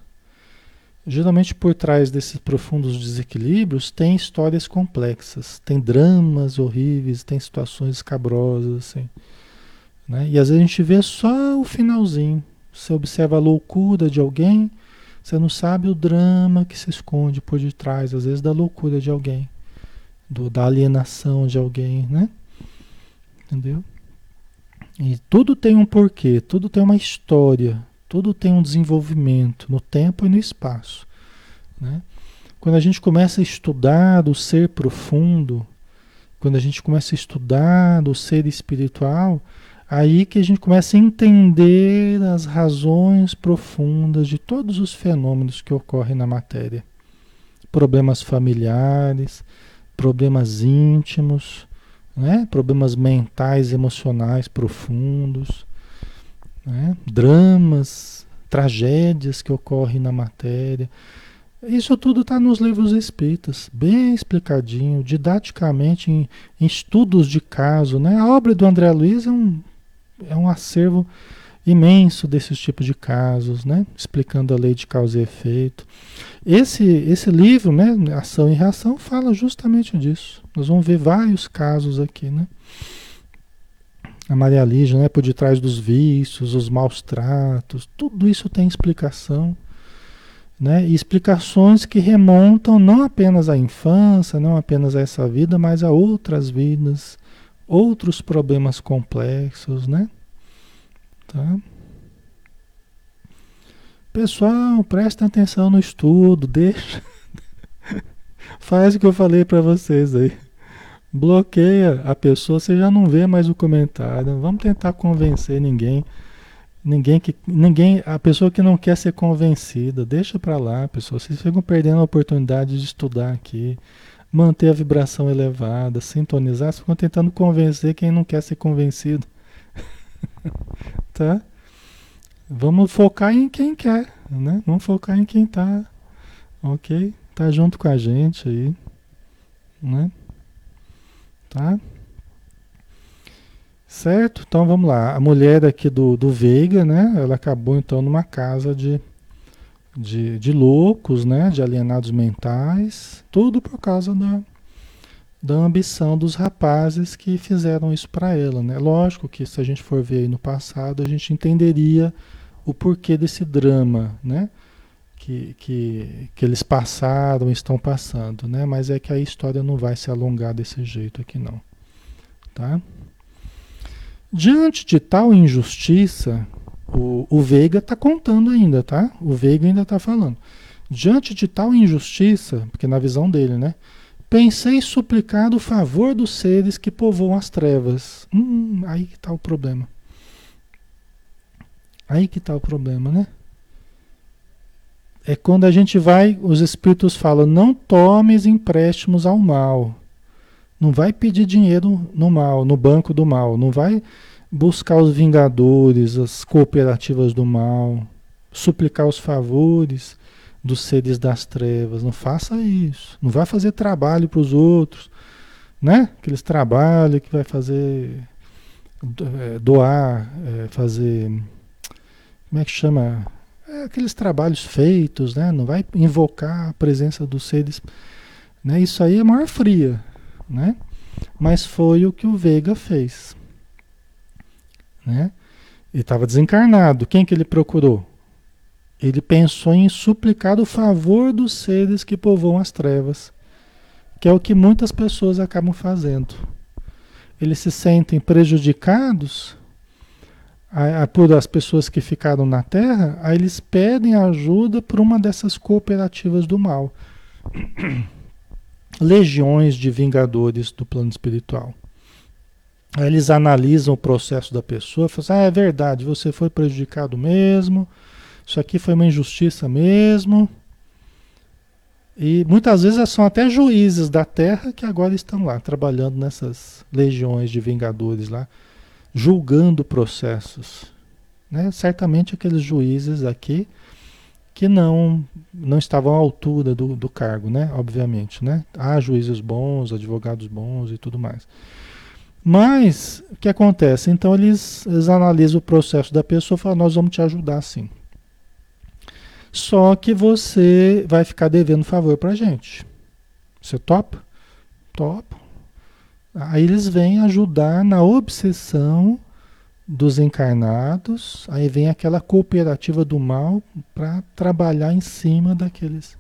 geralmente por trás desses profundos desequilíbrios tem histórias complexas, tem dramas horríveis, tem situações escabrosas, assim. Né? E às vezes a gente vê só o finalzinho, você observa a loucura de alguém, você não sabe o drama que se esconde por detrás, às vezes, da loucura de alguém, do, da alienação de alguém, né? Entendeu? E tudo tem um porquê, tudo tem uma história, tudo tem um desenvolvimento no tempo e no espaço. Né? Quando a gente começa a estudar o ser profundo, quando a gente começa a estudar o ser espiritual, Aí que a gente começa a entender as razões profundas de todos os fenômenos que ocorrem na matéria. Problemas familiares, problemas íntimos, né? problemas mentais, emocionais profundos, né? dramas, tragédias que ocorrem na matéria. Isso tudo está nos livros espíritas, bem explicadinho, didaticamente, em, em, estudos de caso. Né? A obra do André Luiz é um é um acervo imenso desses tipos de casos, né? Explicando a lei de causa e efeito. Esse, esse livro, né, Ação e Reação, fala justamente disso. Nós vamos ver vários casos aqui, né? A Maria Lígia, né, por detrás dos vícios, os maus tratos, tudo isso tem explicação, né? E explicações que remontam não apenas à infância, não apenas a essa vida, mas a outras vidas, outros problemas complexos, né? Tá? Pessoal, presta atenção no estudo, deixa. <laughs> Faz o que eu falei para vocês aí. Bloqueia a pessoa, você já não vê mais o comentário. Vamos tentar convencer ninguém. Ninguém que ninguém, a pessoa que não quer ser convencida, deixa para lá, pessoal. Vocês ficam perdendo a oportunidade de estudar aqui manter a vibração elevada, sintonizar, ficam tentando convencer quem não quer ser convencido. <laughs> tá? Vamos focar em quem quer, né? Vamos focar em quem tá, ok? Tá junto com a gente aí, né? Tá? Certo? Então vamos lá. A mulher aqui do, do Veiga, né? Ela acabou então numa casa de de, de loucos, né? de alienados mentais, tudo por causa da, da ambição dos rapazes que fizeram isso para ela. Né? Lógico que se a gente for ver aí no passado, a gente entenderia o porquê desse drama, né? Que, que, que eles passaram, estão passando, né? Mas é que a história não vai se alongar desse jeito aqui não, tá? Diante de tal injustiça, o, o Veiga está contando ainda, tá? O Veiga ainda está falando. Diante de tal injustiça, porque na visão dele, né? Pensei suplicar o favor dos seres que povoam as trevas. Hum, aí que está o problema. Aí que está o problema, né? É quando a gente vai, os espíritos falam, não tomes empréstimos ao mal. Não vai pedir dinheiro no mal, no banco do mal. Não vai buscar os vingadores, as cooperativas do mal, suplicar os favores dos seres das trevas. Não faça isso. Não vai fazer trabalho para os outros, né? Aqueles trabalhos que vai fazer é, doar, é, fazer como é que chama? É aqueles trabalhos feitos, né? Não vai invocar a presença dos seres, né? Isso aí é maior fria, né? Mas foi o que o Veiga fez, né? Ele estava desencarnado. Quem que ele procurou? Ele pensou em suplicar o favor dos seres que povoam as trevas, que é o que muitas pessoas acabam fazendo. Eles se sentem prejudicados a, a, por as pessoas que ficaram na Terra, aí eles pedem ajuda por uma dessas cooperativas do mal. <clears throat> Legiões de vingadores do plano espiritual. Aí eles analisam o processo da pessoa falam assim, ah, é verdade, você foi prejudicado mesmo, isso aqui foi uma injustiça mesmo. E muitas vezes são até juízes da terra que agora estão lá, trabalhando nessas legiões de vingadores lá, julgando processos. Né? Certamente aqueles juízes aqui que não não estavam à altura do, do cargo, né? Obviamente, né? Há juízes bons, advogados bons e tudo mais. Mas o que acontece? Então eles, eles analisam o processo da pessoa e falam, nós vamos te ajudar sim. Só que você vai ficar devendo favor pra gente. Você topa? Topo. Aí eles vêm ajudar na obsessão dos encarnados, aí vem aquela cooperativa do mal para trabalhar em cima daqueles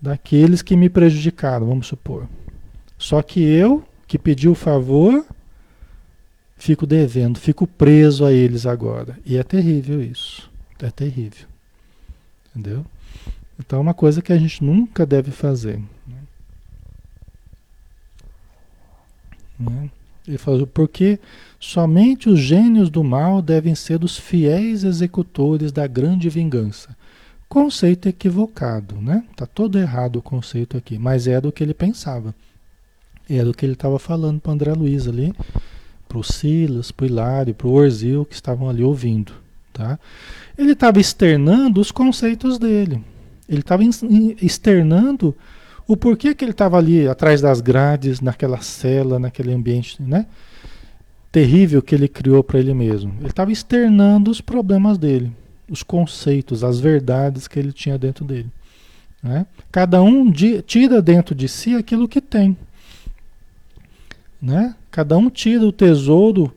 daqueles que me prejudicaram, vamos supor. Só que eu, que pedi o favor, fico devendo, fico preso a eles agora. E é terrível isso. É terrível. Entendeu? Então é uma coisa que a gente nunca deve fazer. Né? Né? Ele falou, porque somente os gênios do mal devem ser os fiéis executores da grande vingança. Conceito equivocado, né? Tá todo errado o conceito aqui, mas é do que ele pensava. Era o que ele estava falando para André Luiz ali, para o Silas, para o Hilário, para o Orzil, que estavam ali ouvindo. Tá? Ele estava externando os conceitos dele. Ele estava externando o porquê que ele estava ali atrás das grades, naquela cela, naquele ambiente né? terrível que ele criou para ele mesmo. Ele estava externando os problemas dele, os conceitos, as verdades que ele tinha dentro dele. Né? Cada um tira dentro de si aquilo que tem. Né? Cada um tira o tesouro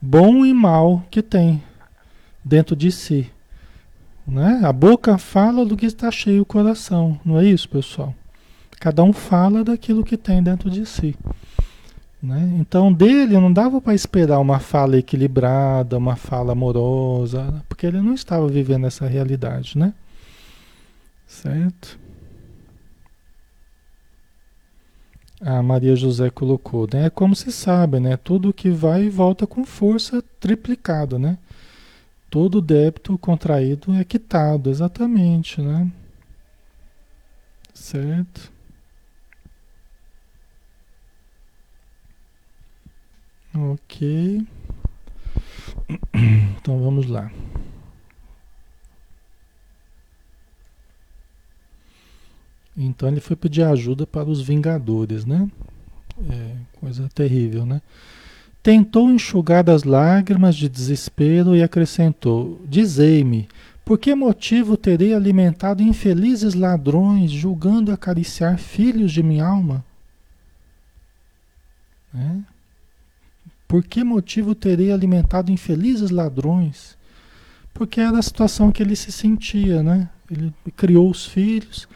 bom e mal que tem dentro de si. Né? A boca fala do que está cheio o coração, não é isso, pessoal? Cada um fala daquilo que tem dentro de si. Né? Então, dele não dava para esperar uma fala equilibrada, uma fala amorosa, porque ele não estava vivendo essa realidade, né? Certo? A Maria José colocou, né? É como se sabe, né? Tudo que vai e volta com força triplicado, né? Todo débito contraído é quitado, exatamente, né? Certo? Ok. <clears throat> Então vamos lá. Então ele foi pedir ajuda para os Vingadores, né? É, coisa terrível, né? Tentou enxugar as lágrimas de desespero e acrescentou: Dizei-me, por que motivo terei alimentado infelizes ladrões, julgando acariciar filhos de minha alma? É? Por que motivo terei alimentado infelizes ladrões? Porque era a situação que ele se sentia, né? Ele criou os filhos,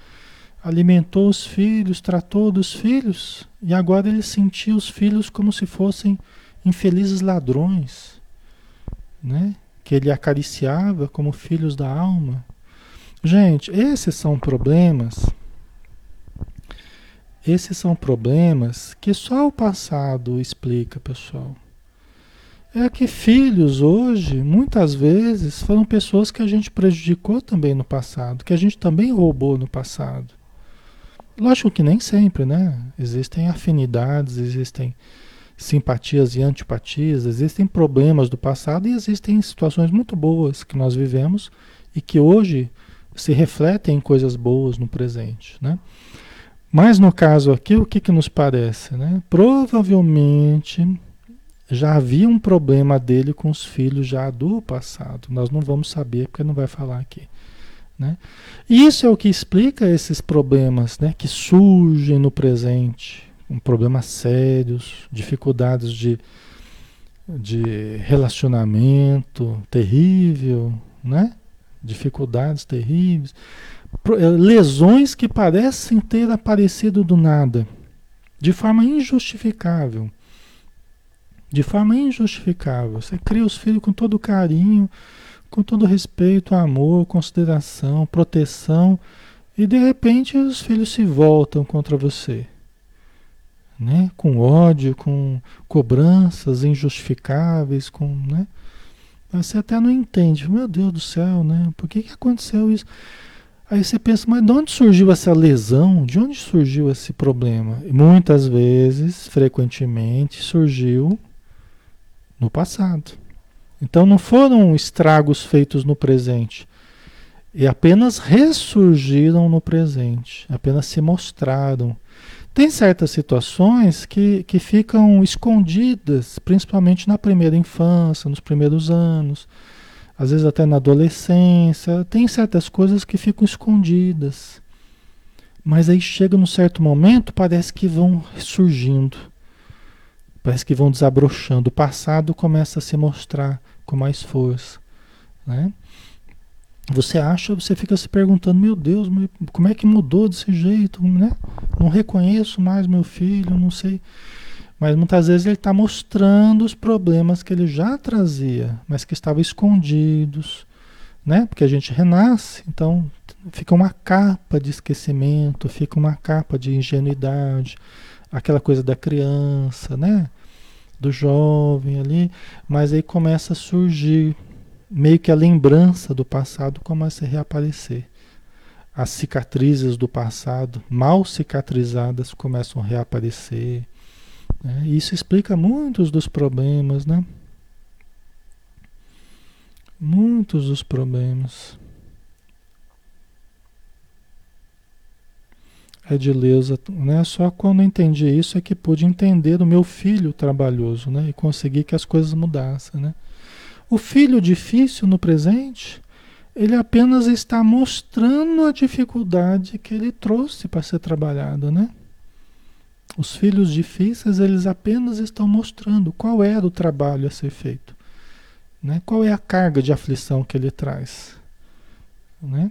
alimentou os filhos, tratou dos filhos, e agora ele sentia os filhos como se fossem infelizes ladrões, né? Que ele acariciava como filhos da alma. Gente, esses são problemas. Esses são problemas que só o passado explica, pessoal. É que filhos hoje, muitas vezes, foram pessoas que a gente prejudicou também no passado, que a gente também roubou no passado. Lógico que nem sempre, né? Existem afinidades, existem simpatias e antipatias, existem problemas do passado e existem situações muito boas que nós vivemos e que hoje se refletem em coisas boas no presente, né? Mas no caso aqui, o que, que nos parece? Né? Provavelmente já havia um problema dele com os filhos já do passado. Nós não vamos saber porque não vai falar aqui. Né? Isso é o que explica esses problemas né, que surgem no presente, um problemas sérios, dificuldades de, de relacionamento terrível, né? dificuldades terríveis, eh, lesões que parecem ter aparecido do nada, de forma injustificável. De forma injustificável. Você cria os filhos com todo carinho, com todo respeito, amor, consideração, proteção, e de repente os filhos se voltam contra você. Né? Com ódio, com cobranças injustificáveis, com, né? Você até não entende. Meu Deus do céu, né? Por que, que aconteceu isso? Aí você pensa, mas de onde surgiu essa lesão? De onde surgiu esse problema? E muitas vezes, frequentemente, surgiu no passado. Então não foram estragos feitos no presente. E apenas ressurgiram no presente. Apenas se mostraram. Tem certas situações que, que ficam escondidas, principalmente na primeira infância, nos primeiros anos às vezes até na adolescência, tem certas coisas que ficam escondidas. Mas aí chega num certo momento, parece que vão surgindo. Parece que vão desabrochando. O passado começa a se mostrar com mais força. Né? Você acha, você fica se perguntando, meu Deus, como é que mudou desse jeito? Né? Não reconheço mais meu filho, não sei. Mas muitas vezes ele está mostrando os problemas que ele já trazia, mas que estavam escondidos, né? Porque a gente renasce, então fica uma capa de esquecimento, fica uma capa de ingenuidade, aquela coisa da criança, né? Do jovem ali, mas aí começa a surgir meio que a lembrança do passado começa a reaparecer. As cicatrizes do passado, mal cicatrizadas, começam a reaparecer né? Isso explica muitos dos problemas, né? Muitos dos problemas. Edileuza, né? Só quando entendi isso é que pude entender o meu filho trabalhoso, né? E conseguir que as coisas mudassem, né? O filho difícil no presente, ele apenas está mostrando a dificuldade que ele trouxe para ser trabalhado, né? Os filhos difíceis, eles apenas estão mostrando qual era o trabalho a ser feito. Né? Qual é a carga de aflição que ele traz. Né?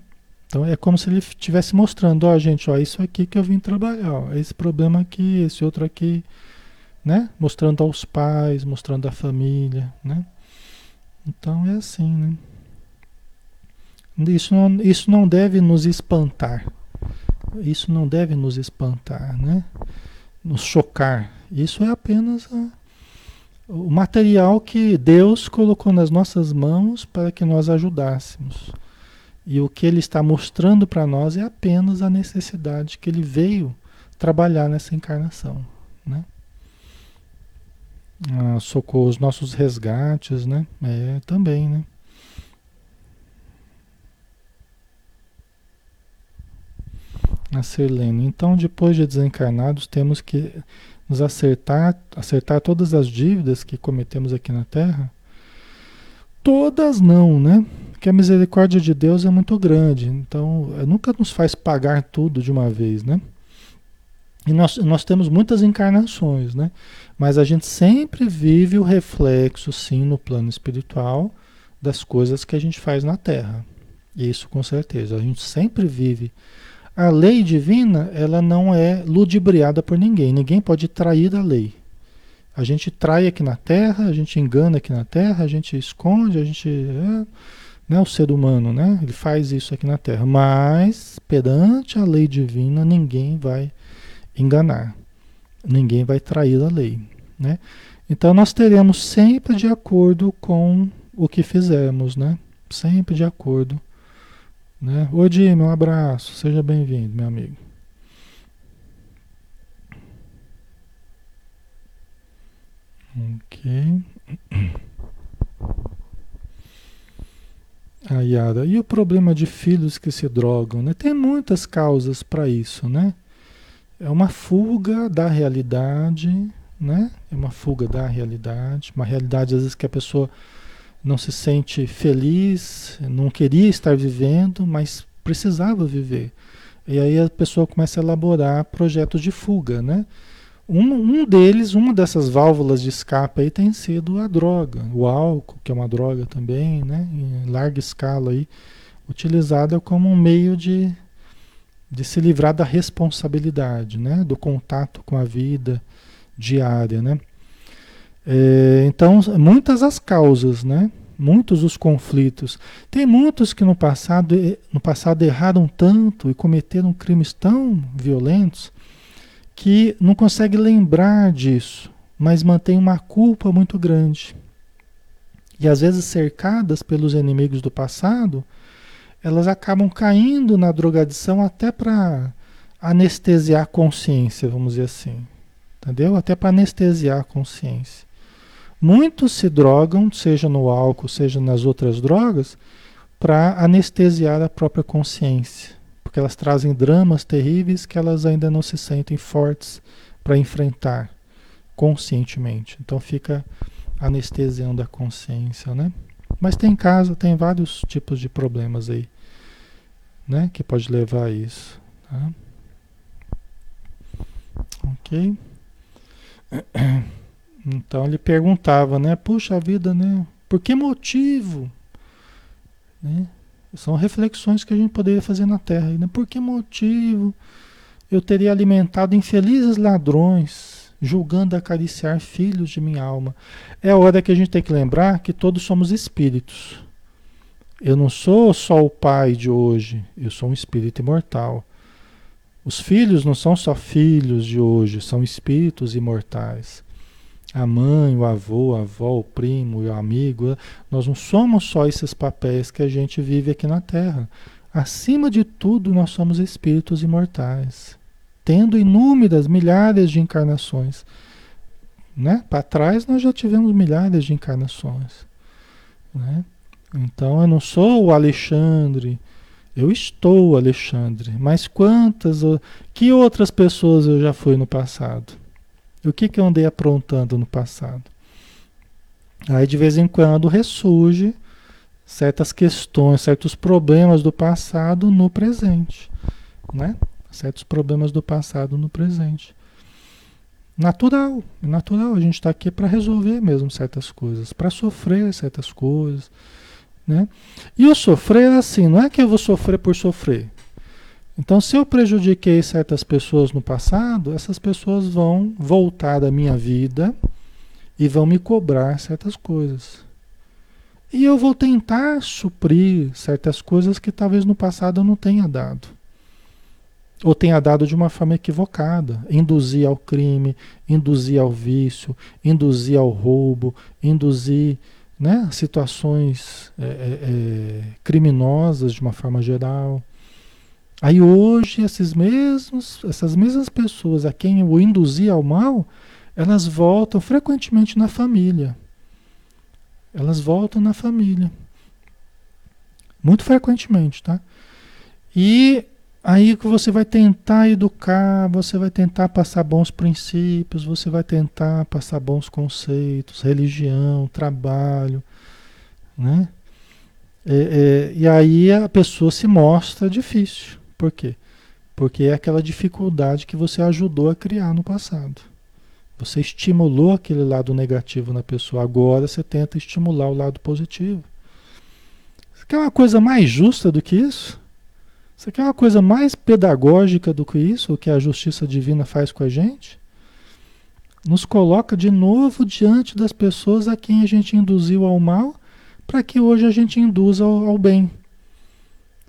Então é como se ele estivesse mostrando, ó, gente, ó, isso aqui que eu vim trabalhar, ó, esse problema aqui, esse outro aqui, né? Mostrando aos pais, mostrando à família, né? Então é assim, né? Isso não, isso não deve nos espantar. Isso não deve nos espantar, né? nos chocar. Isso é apenas a, o material que Deus colocou nas nossas mãos para que nós ajudássemos. E o que Ele está mostrando para nós é apenas a necessidade que Ele veio trabalhar nessa encarnação. Né? Ah, socorro os nossos resgates, né? É, também, né? A Sirlene. Então, depois de desencarnados, temos que nos acertar, acertar todas as dívidas que cometemos aqui na Terra? Todas não, né? Porque a misericórdia de Deus é muito grande. Então, nunca nos faz pagar tudo de uma vez, né? E nós, nós temos muitas encarnações, né? Mas a gente sempre vive o reflexo, sim, no plano espiritual, das coisas que a gente faz na Terra. Isso com certeza. A gente sempre vive a lei divina, ela não é ludibriada por ninguém. Ninguém pode trair a lei. A gente trai aqui na Terra, a gente engana aqui na Terra, a gente esconde, a gente. É, né, o ser humano, né? Ele faz isso aqui na Terra. Mas, perante a lei divina, ninguém vai enganar. Ninguém vai trair a lei. Né? Então, nós teremos sempre de acordo com o que fizemos, né? Sempre de acordo né? Odi, um abraço, seja bem-vindo, meu amigo. Ok. a Yara. E o problema de filhos que se drogam, né? Tem muitas causas para isso, né? É uma fuga da realidade, né? É uma fuga da realidade, uma realidade às vezes que a pessoa não se sente feliz, não queria estar vivendo, mas precisava viver. E aí a pessoa começa a elaborar projetos de fuga, né? Um, um deles, uma dessas válvulas de escape aí tem sido a droga, o álcool, que é uma droga também, né? Em larga escala aí, utilizada como um meio de, de se livrar da responsabilidade, né? Do contato com a vida diária, né? É, então, muitas as causas, né? Muitos os conflitos. Tem muitos que no passado, no passado erraram tanto e cometeram crimes tão violentos que não consegue lembrar disso, mas mantém uma culpa muito grande. E às vezes cercadas pelos inimigos do passado, elas acabam caindo na drogadição até para anestesiar a consciência, vamos dizer assim. Entendeu? Até para anestesiar a consciência. Muitos se drogam, seja no álcool, seja nas outras drogas, para anestesiar a própria consciência porque elas trazem dramas terríveis que elas ainda não se sentem fortes para enfrentar conscientemente. Então fica anestesiando a consciência, né? Mas tem caso, tem vários tipos de problemas aí, né? Que pode levar a isso, tá? Ok? <clears throat> Então ele perguntava, né? Puxa vida, né? Por que motivo? Né? São reflexões que a gente poderia fazer na Terra. Né? Por que motivo eu teria alimentado infelizes ladrões, julgando acariciar filhos de minha alma? É a hora que a gente tem que lembrar que todos somos espíritos. Eu não sou só o pai de hoje, eu sou um espírito imortal. Os filhos não são só filhos de hoje, são espíritos imortais a mãe, o avô, a avó, o primo, o amigo. Nós não somos só esses papéis que a gente vive aqui na Terra. Acima de tudo, nós somos espíritos imortais, tendo inúmeras, milhares de encarnações. Né? Para trás, nós já tivemos milhares de encarnações. Né? Então, eu não sou o Alexandre. Eu estou Alexandre, mas quantas, que outras pessoas eu já fui no passado? O que, que eu andei aprontando no passado? Aí de vez em quando ressurge certas questões, certos problemas do passado no presente, né? Certos problemas do passado no presente. Natural, natural. A gente está aqui para resolver mesmo certas coisas, para sofrer certas coisas, né? E o sofrer é assim, não é que eu vou sofrer por sofrer. Então, se eu prejudiquei certas pessoas no passado, essas pessoas vão voltar da minha vida e vão me cobrar certas coisas. E eu vou tentar suprir certas coisas que talvez no passado eu não tenha dado. Ou tenha dado de uma forma equivocada. Induzir ao crime, induzir ao vício, induzir ao roubo, induzir né, situações é, é, criminosas de uma forma geral. Aí hoje esses mesmos, essas mesmas pessoas a quem eu induzia ao mal, elas voltam frequentemente na família. Elas voltam na família. Muito frequentemente, tá? E aí que você vai tentar educar, você vai tentar passar bons princípios, você vai tentar passar bons conceitos, religião, trabalho, né? É, é, e aí a pessoa se mostra difícil. Por quê? Porque é aquela dificuldade que você ajudou a criar no passado. Você estimulou aquele lado negativo na pessoa, agora você tenta estimular o lado positivo. Você quer uma coisa mais justa do que isso? Você quer uma coisa mais pedagógica do que isso, o que a justiça divina faz com a gente? Nos coloca de novo diante das pessoas a quem a gente induziu ao mal, para que hoje a gente induza ao, ao bem.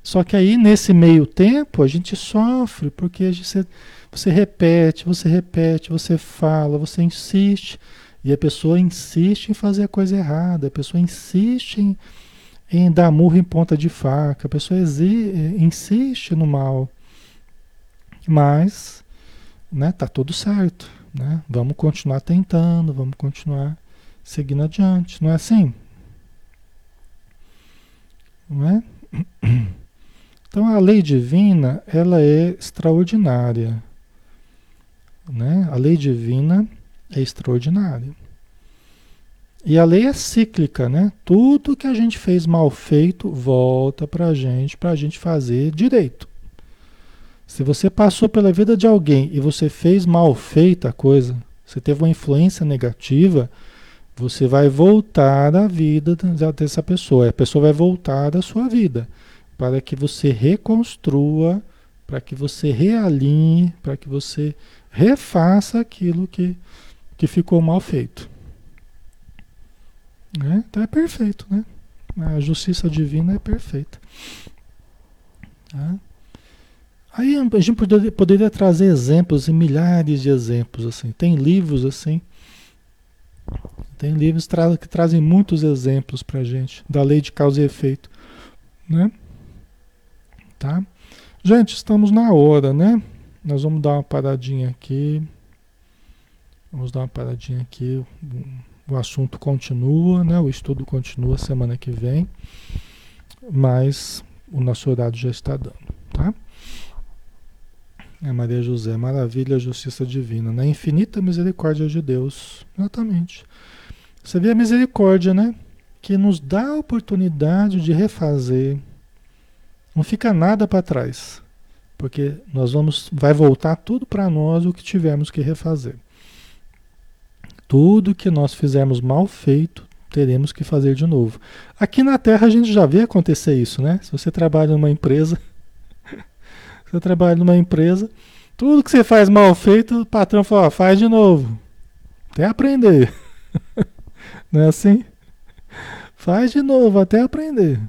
Só que aí, nesse meio tempo, a gente sofre, porque você, você repete, você repete, você fala, você insiste, e a pessoa insiste em fazer a coisa errada, a pessoa insiste em, em dar murro em ponta de faca, a pessoa exi, insiste no mal. Mas, né, tá tudo certo, né? Vamos continuar tentando, vamos continuar seguindo adiante, não é assim? Não é? <clears throat> Então a lei divina, ela é extraordinária. Né? A lei divina é extraordinária. E a lei é cíclica, né? Tudo que a gente fez mal feito volta para a gente, para a gente fazer direito. Se você passou pela vida de alguém e você fez mal feita a coisa, você teve uma influência negativa, você vai voltar à vida dessa pessoa. A pessoa vai voltar à sua vida para que você reconstrua, para que você realinhe, para que você refaça aquilo que, que ficou mal feito. Né? Então é perfeito, né? A justiça divina é perfeita. Tá? Aí a gente poderia, poderia trazer exemplos e milhares de exemplos assim. Tem livros assim tem livros que trazem muitos exemplos para gente da lei de causa e efeito, né? Tá? Gente, estamos na hora, né? Nós vamos dar uma paradinha aqui. Vamos dar uma paradinha aqui. O assunto continua, né? O estudo continua semana que vem, mas o nosso horário já está dando, tá? É Maria José, maravilha, justiça divina, na né? infinita misericórdia de Deus, exatamente. Você vê a misericórdia, né? Que nos dá a oportunidade de refazer. Não fica nada para trás, porque nós vamos, vai voltar tudo para nós o que tivermos que refazer. Tudo que nós fizermos mal feito, teremos que fazer de novo. Aqui na Terra a gente já vê acontecer isso, né? Se você trabalha numa empresa, <laughs> você trabalha numa empresa, tudo que você faz mal feito, o patrão fala, faz de novo. Até aprender. <laughs> Não é assim? Faz de novo até aprender.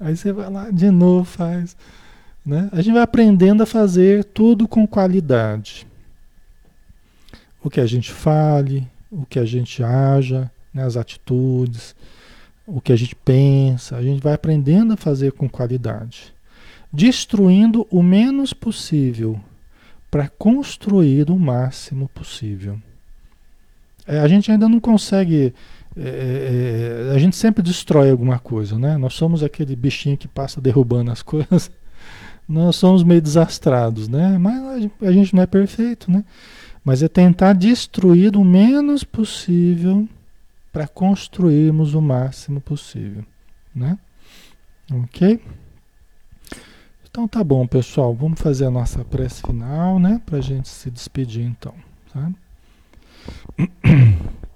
Aí você vai lá de novo, faz. Né? A gente vai aprendendo a fazer tudo com qualidade. O que a gente fale, o que a gente haja, né? as atitudes, o que a gente pensa, a gente vai aprendendo a fazer com qualidade. Destruindo o menos possível para construir o máximo possível. É, a gente ainda não consegue é, a gente sempre destrói alguma coisa, né? Nós somos aquele bichinho que passa derrubando as <laughs> coisas. Nós somos meio desastrados, né? Mas a gente não é perfeito, né? Mas é tentar destruir o menos possível para construirmos o máximo possível, né? Ok? Então tá bom, pessoal. Vamos fazer a nossa prece final, né? Para a gente se despedir, então. Tá? <clears throat>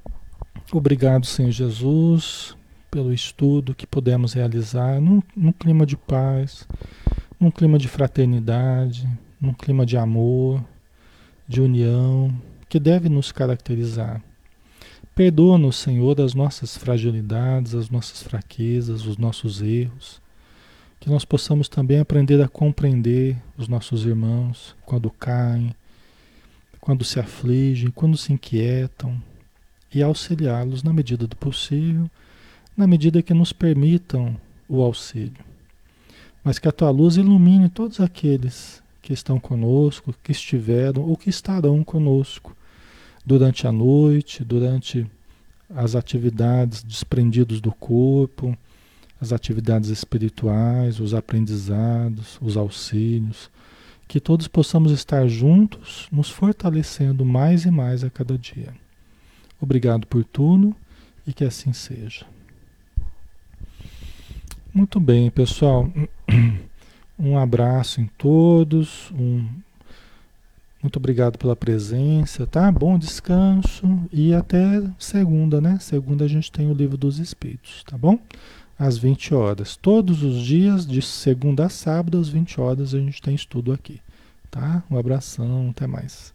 Obrigado, Senhor Jesus, pelo estudo que pudemos realizar num, num, clima de paz, num clima de fraternidade, num clima de amor, de união, que deve nos caracterizar. Perdoa-nos, Senhor, as nossas fragilidades, as nossas fraquezas, os nossos erros. Que nós possamos também aprender a compreender os nossos irmãos quando caem, quando se afligem, quando se inquietam, e auxiliá-los na medida do possível, na medida que nos permitam o auxílio. Mas que a tua luz ilumine todos aqueles que estão conosco, que estiveram ou que estarão conosco durante a noite, durante as atividades desprendidos do corpo, as atividades espirituais, os aprendizados, os auxílios, que todos possamos estar juntos, nos fortalecendo mais e mais a cada dia. Obrigado por tudo e que assim seja. Muito bem, pessoal. <clears throat> Um abraço em todos. Um... Muito obrigado pela presença, tá? Bom descanso e até segunda, né? Segunda a gente tem o livro dos Espíritos, tá bom? Às 20 horas. Todos os dias, de segunda a sábado, às 20 horas, a gente tem estudo aqui, tá? Um abração, até mais.